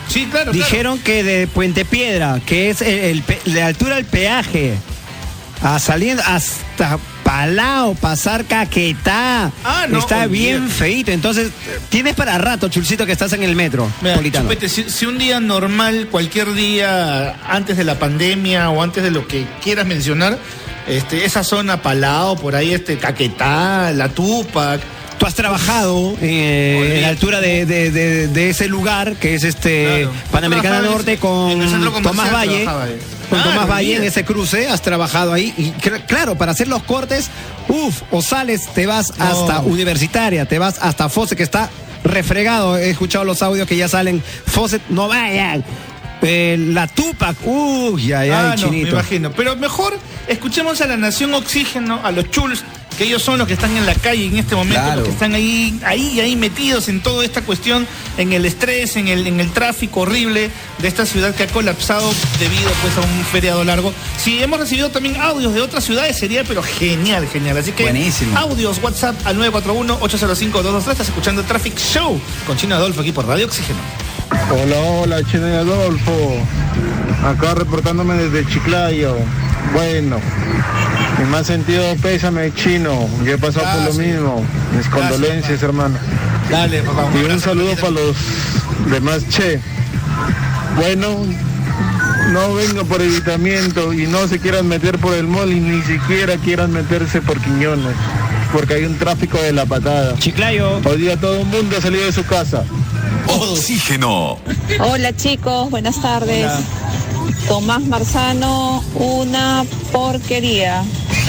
Sí, claro. claro. Dijeron que de Puente Piedra, que es el, el pe- la altura del peaje, a saliendo hasta Palao, pasar Caquetá, Ah, no, está bien olvídate. feito. Entonces, tienes para rato, Chulcito, que estás en el metro. Mira. Chupete, si, si un día normal, cualquier día antes de la pandemia o antes de lo que quieras mencionar, este, esa zona Palao, por ahí este Caquetá, La Tupac. Tú has trabajado eh, en la altura de, de- de- de ese lugar, que es este Claro. Panamericana Norte con en el centro Tomás Valle. trabajaba. Con Claro, Tomás Valle en ese cruce, has trabajado ahí. Y cl- claro, para hacer los cortes, uff, o sales, te vas hasta Universitaria, te vas hasta Fose, que está refregado. He escuchado los audios que ya salen. Fose, no vayan. Eh, la Tupac, uy, ay, ay, Ah, no, me chinito. imagino. Pero mejor escuchemos a la Nación Oxígeno, a los chuls, que ellos son los que están en la calle en este momento, Claro. los que están ahí, ahí, ahí metidos en toda esta cuestión, en el estrés, en el, en el tráfico horrible de esta ciudad que ha colapsado debido pues a un feriado largo. Si hemos recibido también audios de otras ciudades sería pero genial, genial. Así que Buenísimo. audios, WhatsApp al 941-805-223, estás escuchando Traffic Show con Chino Adolfo aquí por Radio Oxígeno. Hola, hola, Chino y Adolfo. Acá reportándome desde Chiclayo. Bueno, mi más sentido pésame, Chino. Yo he pasado por lo mismo. Mis condolencias, hermano. Dale, papá. Y un saludo para los demás Che. Bueno, no vengan por evitamiento y no se quieran meter por el mall y ni siquiera quieran meterse por Quiñones. Porque hay un tráfico de la patada. Chiclayo. Hoy día todo el mundo ha salido de su casa. Oxígeno. Hola chicos, buenas tardes. Tomás Marzano, una porquería.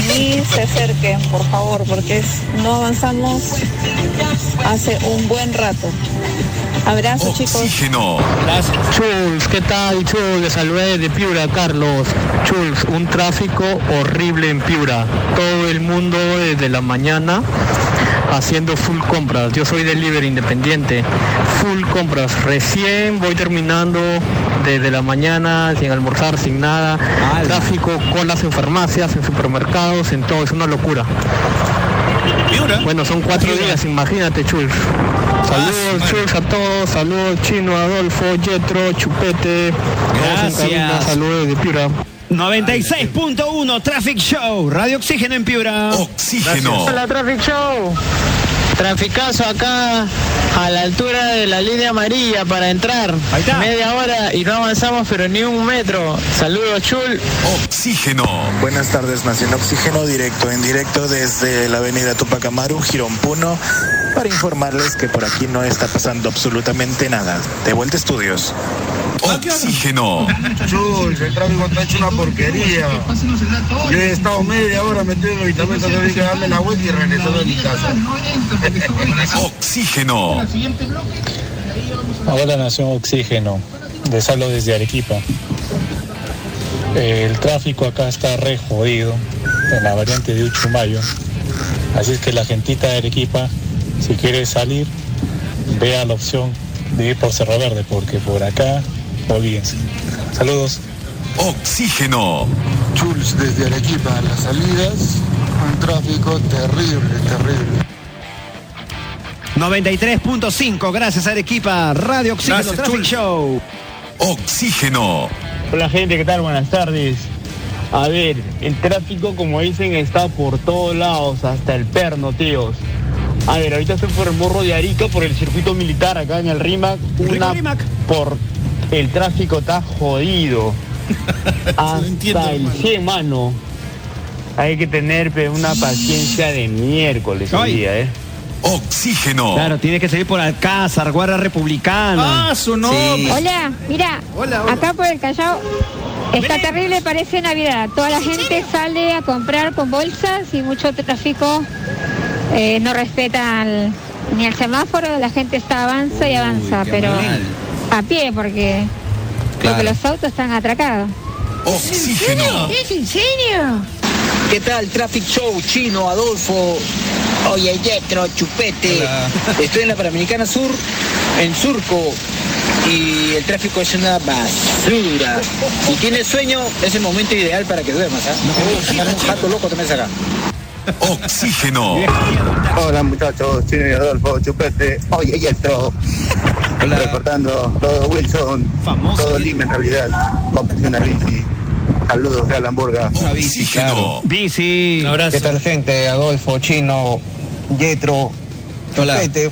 Ni se acerquen, por favor, porque es- no avanzamos hace un buen rato. Abrazo chicos. Oxígeno. Gracias. Chuls, ¿qué tal? Chuls, les saludé de Piura, Carlos. Chuls, un tráfico horrible en Piura. Todo el mundo desde la mañana haciendo full compras. Yo soy delivery independiente. Full compras. Recién voy terminando desde la mañana, sin almorzar, sin nada. Tráfico, colas en farmacias, en supermercados, en todo. Es una locura. Piura. Bueno, son cuatro Piura. días, imagínate, Chuls. Saludos Chus a todos, saludos Chino, Adolfo, Yetro, Chupete. todos en cabina, Gracias. Saludos de Piura. 96.1 Traffic Show, Radio Oxígeno en Piura. Oxígeno. Hola, Traffic Show. Traficazo acá a la altura de la línea amarilla para entrar. Media hora y no avanzamos pero ni un metro. Saludos, Chul. Oxígeno. Buenas tardes, Nación Oxígeno, directo en directo desde la avenida Tupac Amaru, Girón Puno, para informarles que por aquí no está pasando absolutamente nada. De vuelta a estudios. Oxígeno. Chul, el tráfico está hecho una porquería. Yo he estado media hora metido en el habitamiento, tengo que darme la vuelta y regresar a mi casa. Oxígeno. Hola Nación Oxígeno, les hablo desde Arequipa. El tráfico acá está re jodido en la variante de Uchumayo. Así es que la gentita de Arequipa, si quiere salir, vea la opción de ir por Cerro Verde, porque por acá, olvídense. Saludos. Oxígeno. Chuls desde Arequipa, las salidas, un tráfico terrible, terrible. 93.5, gracias Arequipa, Radio Oxígeno Gracias, Traffic Chul. Show. Oxígeno. Hola gente, ¿qué tal? Buenas tardes. A ver, el tráfico como dicen está por todos lados, hasta el perno, tíos. A ver, ahorita estoy por el morro de Arica, por el circuito militar acá en el RIMAC. Una por el tráfico está jodido. hasta el 100, mano. Hay que tener una paciencia de miércoles hoy día, ¿eh? Oxígeno. Claro, tiene que salir por Alcázar, Guardia Republicana. Ah, su no. Sí. Hola, mira, acá por el Callao está terrible, parece Navidad. Toda la gente sale a comprar con bolsas y mucho tráfico. eh, no respeta al- ni el semáforo, la gente está avanza y avanza, pero mal. A pie porque, porque los autos están atracados. Oxígeno. ¿Es en serio? ¿Qué tal? Traffic Show, Chino, Adolfo, Oye, Yetro, Chupete. Estoy en la Panamericana Sur, en Surco, y el tráfico es una basura. Si tienes sueño, es el momento ideal para que duermas, ¿ah? Un jato loco también acá. Oxígeno. Hola muchachos, Chino y Adolfo, Chupete, oye Yetro. Reportando todo Wilson, todo Lima en realidad, compré una bici. Saludos de Hamburga. Oxígeno. Bici. ¿Qué tal gente? Adolfo, Chino, Yetro, Chupete.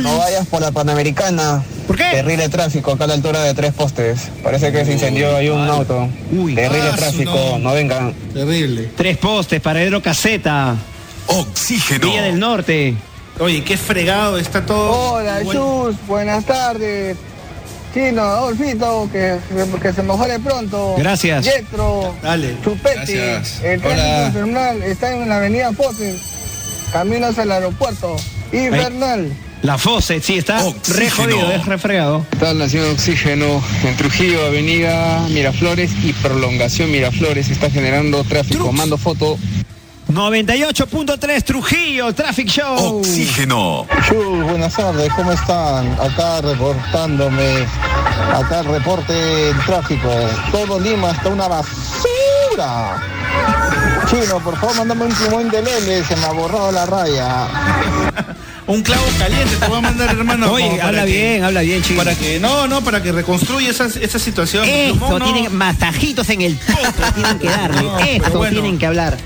No vayas por la Panamericana. ¿Por qué? Terrible tráfico acá a la altura de tres postes. Parece que se incendió ahí un auto. Terrible Ah, su tráfico, no. no vengan. Terrible. Tres postes, paradero caseta. Oxígeno. Villa del Norte. Oye, qué fregado está todo. Hola, Bueno, Chus, buenas tardes. Chino, Adolfito, que, que se mejore pronto. Gracias. Yetro, Dale. Chupete, Gracias. el tráfico Hola. infernal está en la avenida Fosse, camino hacia el aeropuerto. Infernal. La Fosse, sí, está re jodido, es refregado. Tal Nación Oxígeno en Trujillo, Avenida Miraflores y Prolongación Miraflores está generando tráfico. Mando foto. 98.3 Trujillo, Traffic Show. Oxígeno. Chus, buenas tardes, ¿cómo están? Acá reportándome, acá el reporte del tráfico. Todo Lima está una basura. Chino, por favor, mándame un plumón de lele, se me ha borrado la raya. Un clavo caliente te voy a mandar, hermano. Oye, habla que- bien, habla bien, chico. Para que, no, no, para que reconstruya esa, esa situación. Eso, Plumón, no. tienen masajitos en el poto, tienen que darle. No, pero Eso bueno. tienen que hablar.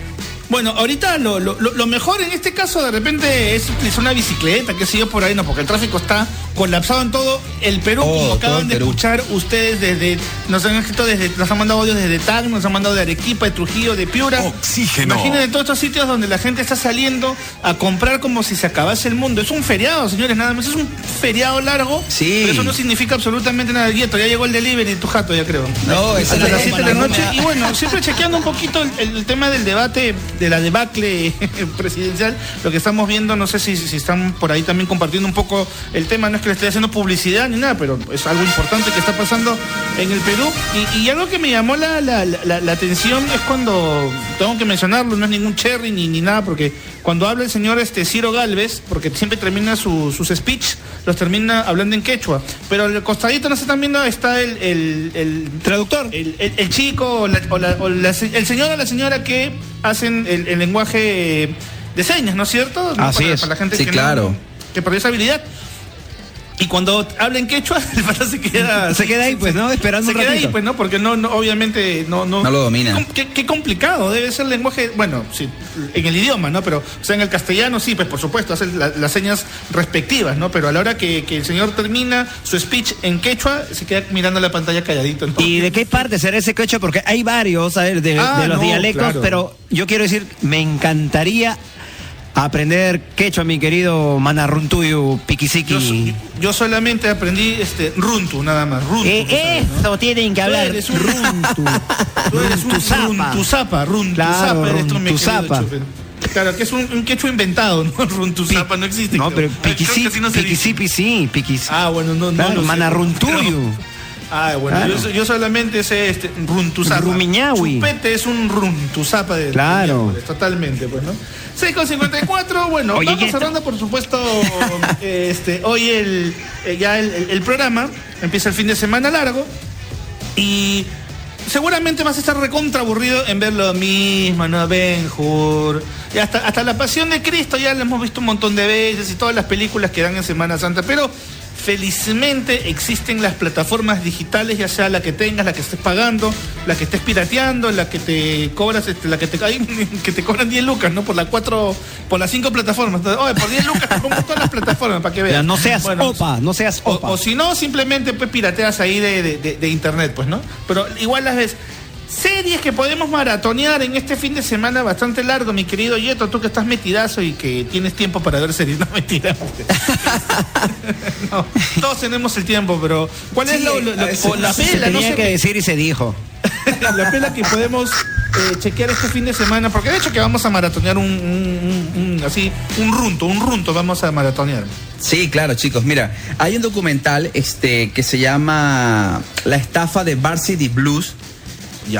Bueno, ahorita lo, lo- mejor en este caso de repente es utilizar una bicicleta, qué sé yo, por ahí, no, porque el tráfico está colapsado en todo el Perú, Oh, como acaban de Perú. escuchar ustedes desde, nos han escrito desde, nos han mandado audios desde TAG, nos han mandado de Arequipa, de Trujillo, de Piura. Oxígeno. Imagínense todos estos sitios donde la gente está saliendo a comprar como si se acabase el mundo. Es un feriado, señores, nada más. Es un feriado largo. Sí. Pero eso no significa absolutamente nada. Guieto, ya llegó el delivery de tu jato, ya creo. No, es las la 7 de la noche. Y bueno, siempre chequeando un poquito el, el tema del debate, de la debacle presidencial. Lo que estamos viendo, no sé si, si están por ahí también compartiendo un poco el tema. No es que le esté haciendo publicidad ni nada, pero es algo importante que está pasando en el Perú. Y, y algo que me llamó la, la- la- la atención es cuando, tengo que mencionarlo, no es ningún cherry ni, ni nada, porque cuando habla el señor este Ciro Galvez, porque siempre termina su- sus speech, los termina hablando en quechua. Pero al costadito, no sé, también ¿no? está el, el- el- Traductor. el, el- chico o, la- o o se- el señor o la señora que hacen el, el lenguaje de señas, ¿no es cierto? ¿No? Así para, es. para la gente Sí, que, claro. no, que perdió esa habilidad. Y cuando habla en quechua, el pata se queda. Se queda ahí, pues, ¿no? Esperando Se un queda ahí, ratito. pues, ¿no? Porque no, no obviamente no, no. No lo domina. Qué, com- qué- qué complicado, debe ser lenguaje, bueno, sí, en el idioma, ¿no? Pero, o sea, en el castellano sí, pues por supuesto, hace la- las señas respectivas, ¿no? Pero a la hora que, que el señor termina su speech en quechua, se queda mirando la pantalla calladito, ¿no? ¿Y de qué parte será ese quechua? Porque hay varios, a ver, de, Ah, de los no, dialectos, claro. pero yo quiero decir, me encantaría aprender quechua, mi querido Manarruntuyu Piquisiqui. Yo solamente aprendí este runtu, nada más. Runtu, Eh, tú sabes, ¿no? eso tienen que Tú hablar. eres un runtu. Tú eres un Runtuzapa. runtuzapa, eres tú, mi. Claro, que es un, un quechua inventado, ¿no? Runtuzapa no existe. No, pero creo. Creo que piquisi, así no se dice. piquisipi sí, piquis. Ah, bueno, no, no. Claro, sé. Manarruntuyu. Ah, bueno, Claro. yo, so- yo solamente sé este, runtuzapa. Rumiñahui. Chupete es un runtuzapa de Claro. totalmente, pues, ¿no? 6 con 54, bueno, Oye, vamos cerrando, por supuesto, este, hoy el, eh, ya el, el- el programa, empieza el fin de semana largo y seguramente vas a estar recontra aburrido en ver lo mismo, ¿no? Ben Hur, y hasta, hasta La Pasión de Cristo ya lo hemos visto un montón de veces y todas las películas que dan en Semana Santa, pero felizmente existen las plataformas digitales, ya sea la que tengas, la que estés pagando, la que estés pirateando, la que te cobras, este, la que te ay, que te cobran 10 lucas, ¿no? Por las cuatro, por las cinco plataformas. Entonces, Oye, por 10 lucas te pongo todas las plataformas para que veas. Ya, no seas Bueno, opa, no seas o, opa. o si no, simplemente pues pirateas ahí de, de- de- de internet, pues, ¿no? Pero igual las ves. Series que podemos maratonear en este fin de semana bastante largo, mi querido Yeto, tú que estás metidazo y que tienes tiempo para ver series. No, mentira. No, todos tenemos el tiempo, pero ¿cuál es lo, lo- lo- a veces o la se pela? No tenía que decir y se dijo. la pela que podemos eh, chequear este fin de semana, porque de hecho que vamos a maratonear un, un- un- un- así, un runto, un runto vamos a maratonear. Sí, claro, chicos. Mira, hay un documental este, que se llama La estafa de Varsity Blues.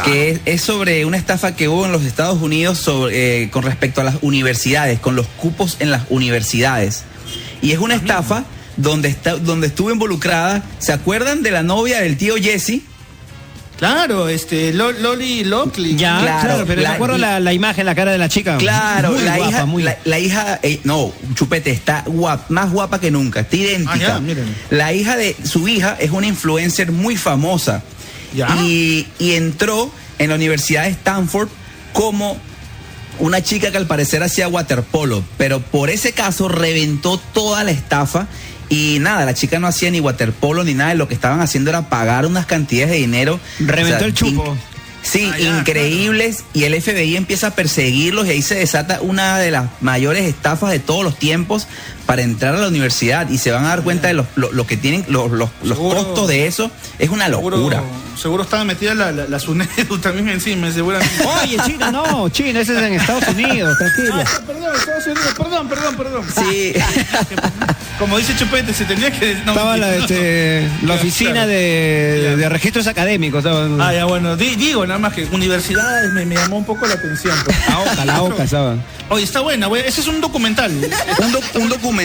Que es, es sobre una estafa que hubo en los Estados Unidos sobre, eh, con respecto a las universidades, con los cupos en las universidades. Y es una estafa donde, está, donde estuvo involucrada. ¿Se acuerdan de la novia del tío Jesse? Claro, este, Lo- Loli Lockley. Ya, claro, pero la- me acuerdo la, la imagen, la cara de la chica. Claro, muy la, guapa, hija, muy la, la hija, eh, no, Chupete, está guap- más guapa que nunca, está idéntica. Ah, ya, miren. La hija de su hija es una influencer muy famosa. Y, y entró en la Universidad de Stanford como una chica que al parecer hacía waterpolo, pero por ese caso reventó toda la estafa y nada, la chica no hacía ni waterpolo ni nada, lo que estaban haciendo era pagar unas cantidades de dinero. Reventó el chupo. Sí, increíbles. Y el FBI empieza a perseguirlos y ahí se desata una de las mayores estafas de todos los tiempos para entrar a la universidad. Y se van a dar cuenta de los- lo, lo que tienen, los, los- los Seguro- costos de eso. Es una Seguro, locura. seguro estaba metida la, la, la SUNEDU también encima, seguramente. Oye, China, no, China, ese es en Estados Unidos, tranquila. Ah, perdón, Estados Unidos, perdón, perdón, perdón. Sí. Como dice Chupete, se tenía que. no, Estaba la, no. este, la oficina Claro. de, de registros académicos. estaba- Ah, ya bueno, di- digo nada más que universidades me, me llamó un poco la atención. pues. La OCA, la OCA estaba. Oye, está buena, güey, ese es un documental. Un, doc- un documental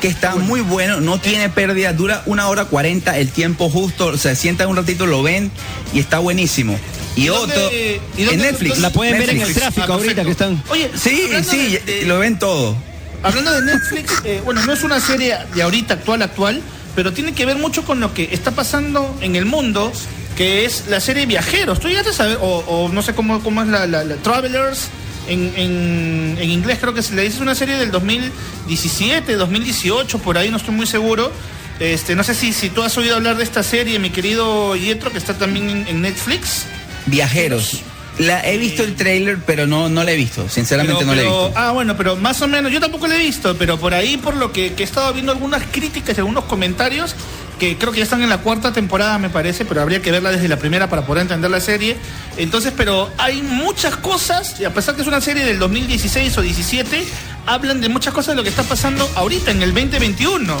que está muy bueno, no tiene pérdida, dura una hora cuarenta, el tiempo justo, se sientan un ratito, lo ven y está buenísimo. Y, ¿Y otro, dónde- y dónde- en Netflix. La pueden ver en el tráfico Ah, ahorita que están. Oye, Sí, sí, de- de- lo ven todo. Hablando de Netflix, eh, bueno, no es una serie de ahorita, actual, actual, pero tiene que ver mucho con lo que está pasando en el mundo, que es la serie Viajeros. ¿Tú llegaste a saber, o, o no sé cómo, cómo es la, la- la- Travelers, en, en- inglés creo que se le dice, una serie del 2017, 2018, por ahí no estoy muy seguro. Este, no sé si, si tú has oído hablar de esta serie, mi querido Yetro, que está también en Netflix. Viajeros. La, he visto el trailer, pero no, no la he visto. Sinceramente Pero- no la he visto. Ah, bueno, pero más o menos, yo tampoco la he visto, pero por ahí, por lo que, que he estado viendo algunas críticas y algunos comentarios, que creo que ya están en la cuarta temporada, me parece, pero habría que verla desde la primera para poder entender la serie. Entonces, pero hay muchas cosas, y a pesar que es una serie del 2016 o 17, hablan de muchas cosas de lo que está pasando ahorita, en el 2021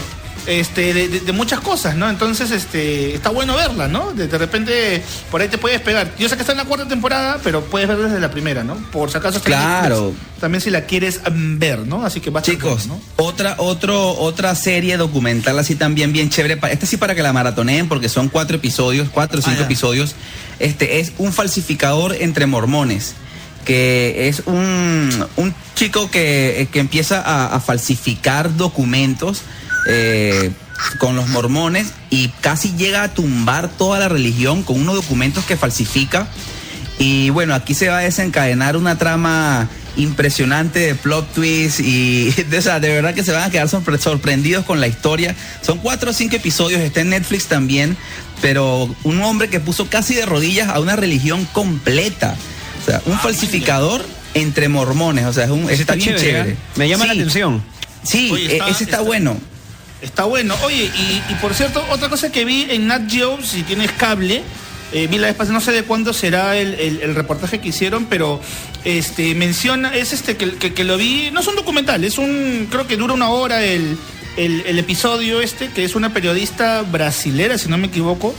este, de, de- de muchas cosas, ¿no? Entonces, este, está bueno verla, ¿no? De, de repente, por ahí te puedes pegar. Yo sé que está en la cuarta temporada, pero puedes ver desde la primera, ¿no? Por si acaso Claro. También si la quieres mm, ver, ¿no? Así que va Chicos, ¿no? otra, otro, otra serie documental así también bien chévere. Esta sí para que la maratoneen porque son cuatro episodios, cuatro o cinco ya. episodios. Este es un falsificador entre mormones. Que es un, un chico que, que empieza a, a falsificar documentos. Eh, con los mormones y casi llega a tumbar toda la religión con unos documentos que falsifica. Y bueno, aquí se va a desencadenar una trama impresionante de plot twist y de, o sea, de verdad que se van a quedar sorpre- sorprendidos con la historia. Son cuatro o cinco episodios, está en Netflix también, pero un hombre que puso casi de rodillas a una religión completa. O sea, un falsificador entre mormones, o sea, es un, está, bien chévere, chévere. ¿eh? Me llama la atención. Sí, Oye, e- está- ese está, está- bueno. Está bueno. Oye, y, y por cierto, otra cosa que vi en Nat Geo, si tienes cable, eh, vi la vez pasada, no sé de cuándo será el, el- el reportaje que hicieron, pero este menciona, es este que, que- que lo vi, no es un documental, es un, creo que dura una hora el, el- episodio este, que es una periodista brasilera, si no me equivoco.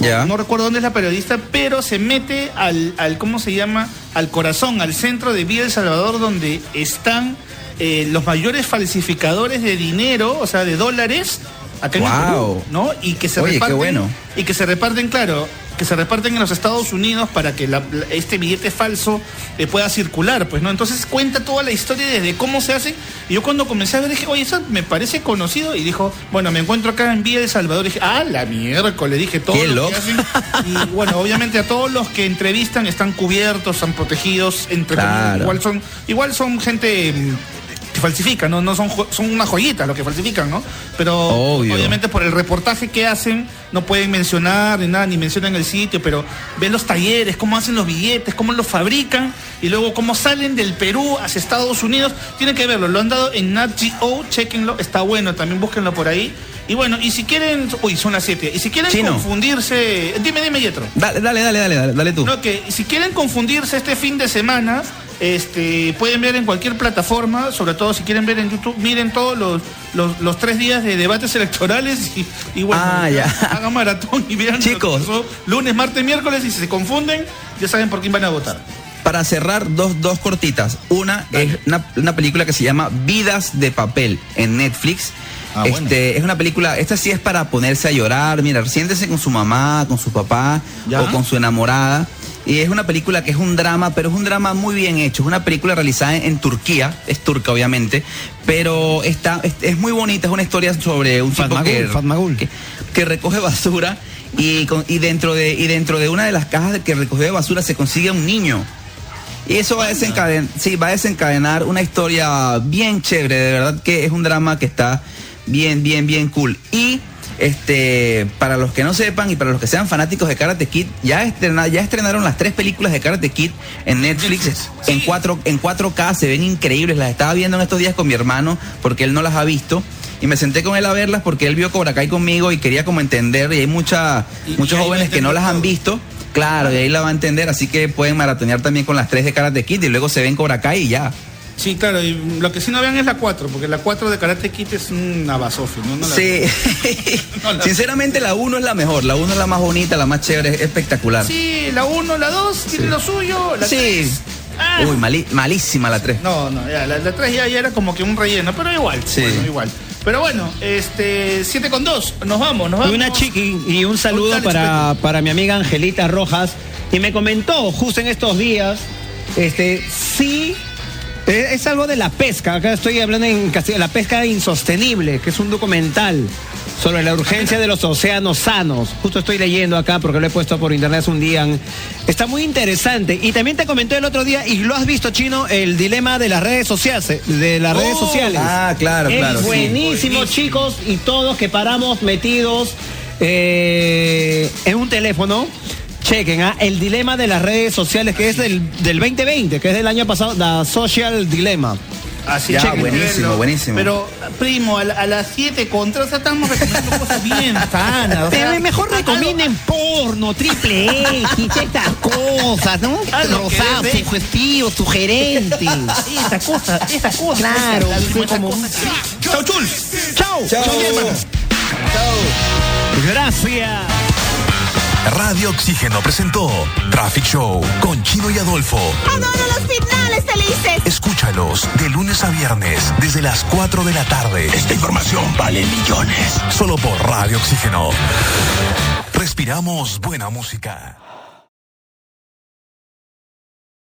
Ya. No recuerdo dónde es la periodista, pero se mete al, al, ¿cómo se llama? Al corazón, al centro de Villa El Salvador, donde están eh, los mayores falsificadores de dinero, o sea, de dólares, acá en. Perú, ¿no? Y que se Oye, reparten, bueno. y que se reparten, claro, que se reparten en los Estados Unidos para que la- este billete falso eh, pueda circular, pues, ¿no? Entonces cuenta toda la historia desde cómo se hace. Y yo cuando comencé a ver dije, oye, eso me parece conocido. Y dijo, bueno, me encuentro acá en Villa El Salvador. Y dije, ah, la miércoles, dije todo Qué lo que hacen. Y bueno, obviamente a todos los que entrevistan están cubiertos, están protegidos, entre Claro. igual son, igual son gente mm, que falsifica, ¿no? No son, son una joyita lo que falsifican, ¿no? Pero Obvio. obviamente por el reportaje que hacen, no pueden mencionar ni nada, ni mencionan el sitio, pero ven los talleres, cómo hacen los billetes, cómo los fabrican y luego cómo salen del Perú hacia Estados Unidos. Tienen que verlo, lo han dado en Nat Geo, chequenlo, está bueno, también búsquenlo por ahí. Y bueno, y si quieren, uy, son las 7, y si quieren Chino. confundirse, dime, dime, Yetro. Dale, dale, dale, dale, dale, tú. No, que si quieren confundirse este fin de semana, este, pueden ver en cualquier plataforma, sobre todo si quieren ver en YouTube, miren todos los, los, los tres días de debates electorales y, y bueno, Ah, ya. hagan maratón y vean Chicos. pasó lunes, martes, miércoles y si se confunden, ya saben por quién van a votar. Para cerrar, dos, dos cortitas. Una es una, una película que se llama Vidas de Papel en Netflix. Ah, bueno. este, Es una película, esta sí es para ponerse a llorar. Mira, siéntese con su mamá, con su papá Ya. o con su enamorada. Y es una película que es un drama, pero es un drama muy bien hecho. Es una película realizada en, en Turquía, es turca obviamente, pero está, es, es muy bonita, es una historia sobre un tipo que, que, que recoge basura y, con- y, dentro de, y dentro de una de las cajas que recogió de basura se consigue un niño. Y eso va a desencadenar, sí, va a desencadenar una historia bien chévere, de verdad que es un drama que está bien, bien, bien cool. Y este, para los que no sepan y para los que sean fanáticos de Karate Kid, ya, estrena- ya estrenaron las tres películas de Karate Kid en Netflix. En, 4, en 4K se ven increíbles, las estaba viendo en estos días con mi hermano porque él no las ha visto. Y me senté con él a verlas porque él vio Cobra Kai conmigo y quería como entender. Y hay mucha, muchos jóvenes que no las han visto. Claro, y ahí la va a entender, así que pueden maratonear también con las tres de Karate Kid y luego se ven Cobra Kai y ya. Sí, claro, y lo que sí no vean es la 4, porque la 4 de Karate Kid es una basofia, ¿no? No la- Sí, sinceramente la 1 es la mejor, la 1 es la más bonita, la más chévere, es espectacular. Sí, la 1, la 2 tiene lo suyo, la Sí. 3. Uy, mali- malísima la 3. No, no, ya, la, 3 ya, ya era como que un relleno, pero igual. Sí. bueno, igual. Pero bueno, este 7 con 2, nos vamos, nos Y vamos. una chiqui y un saludo para, para mi amiga Angelita Rojas. Y me comentó justo en estos días, este, sí, eh, es algo de la pesca. Acá estoy hablando en castellano, la pesca insostenible, que es un documental sobre la urgencia de los océanos sanos. Justo estoy leyendo acá porque lo he puesto por internet hace un día. Está muy interesante. Y también te comenté el otro día, y lo has visto, Chino, el dilema de las redes sociales. De las redes Oh, sociales. ah, claro, Es claro, sí. buenísimo, chicos, y todos que paramos metidos eh, en un teléfono. Chequen, ¿ah? el dilema de las redes sociales, que es del, del 2020, que es del año pasado, la Social Dilemma. Así Ya, chequen, buenísimo, verlo. buenísimo. Pero, primo, a, la- a las 7 contra, o sea, estamos recomendando cosas bien sanas. o sea, Pero mejor algo- recomienden porno, triple X, estas cosas, ¿no? Rosados, sugestivos, sugerentes. Esa cosa, esa cosa. Claro, como que- Chau, Chul. Chau. Chau. Chau, Germán. Gracias. Radio Oxígeno presentó Traffic Show con Chino y Adolfo. ¡Adoro los finales felices! Escúchalos de lunes a viernes desde las 4 de la tarde. Esta información vale millones. Solo por Radio Oxígeno. Respiramos buena música.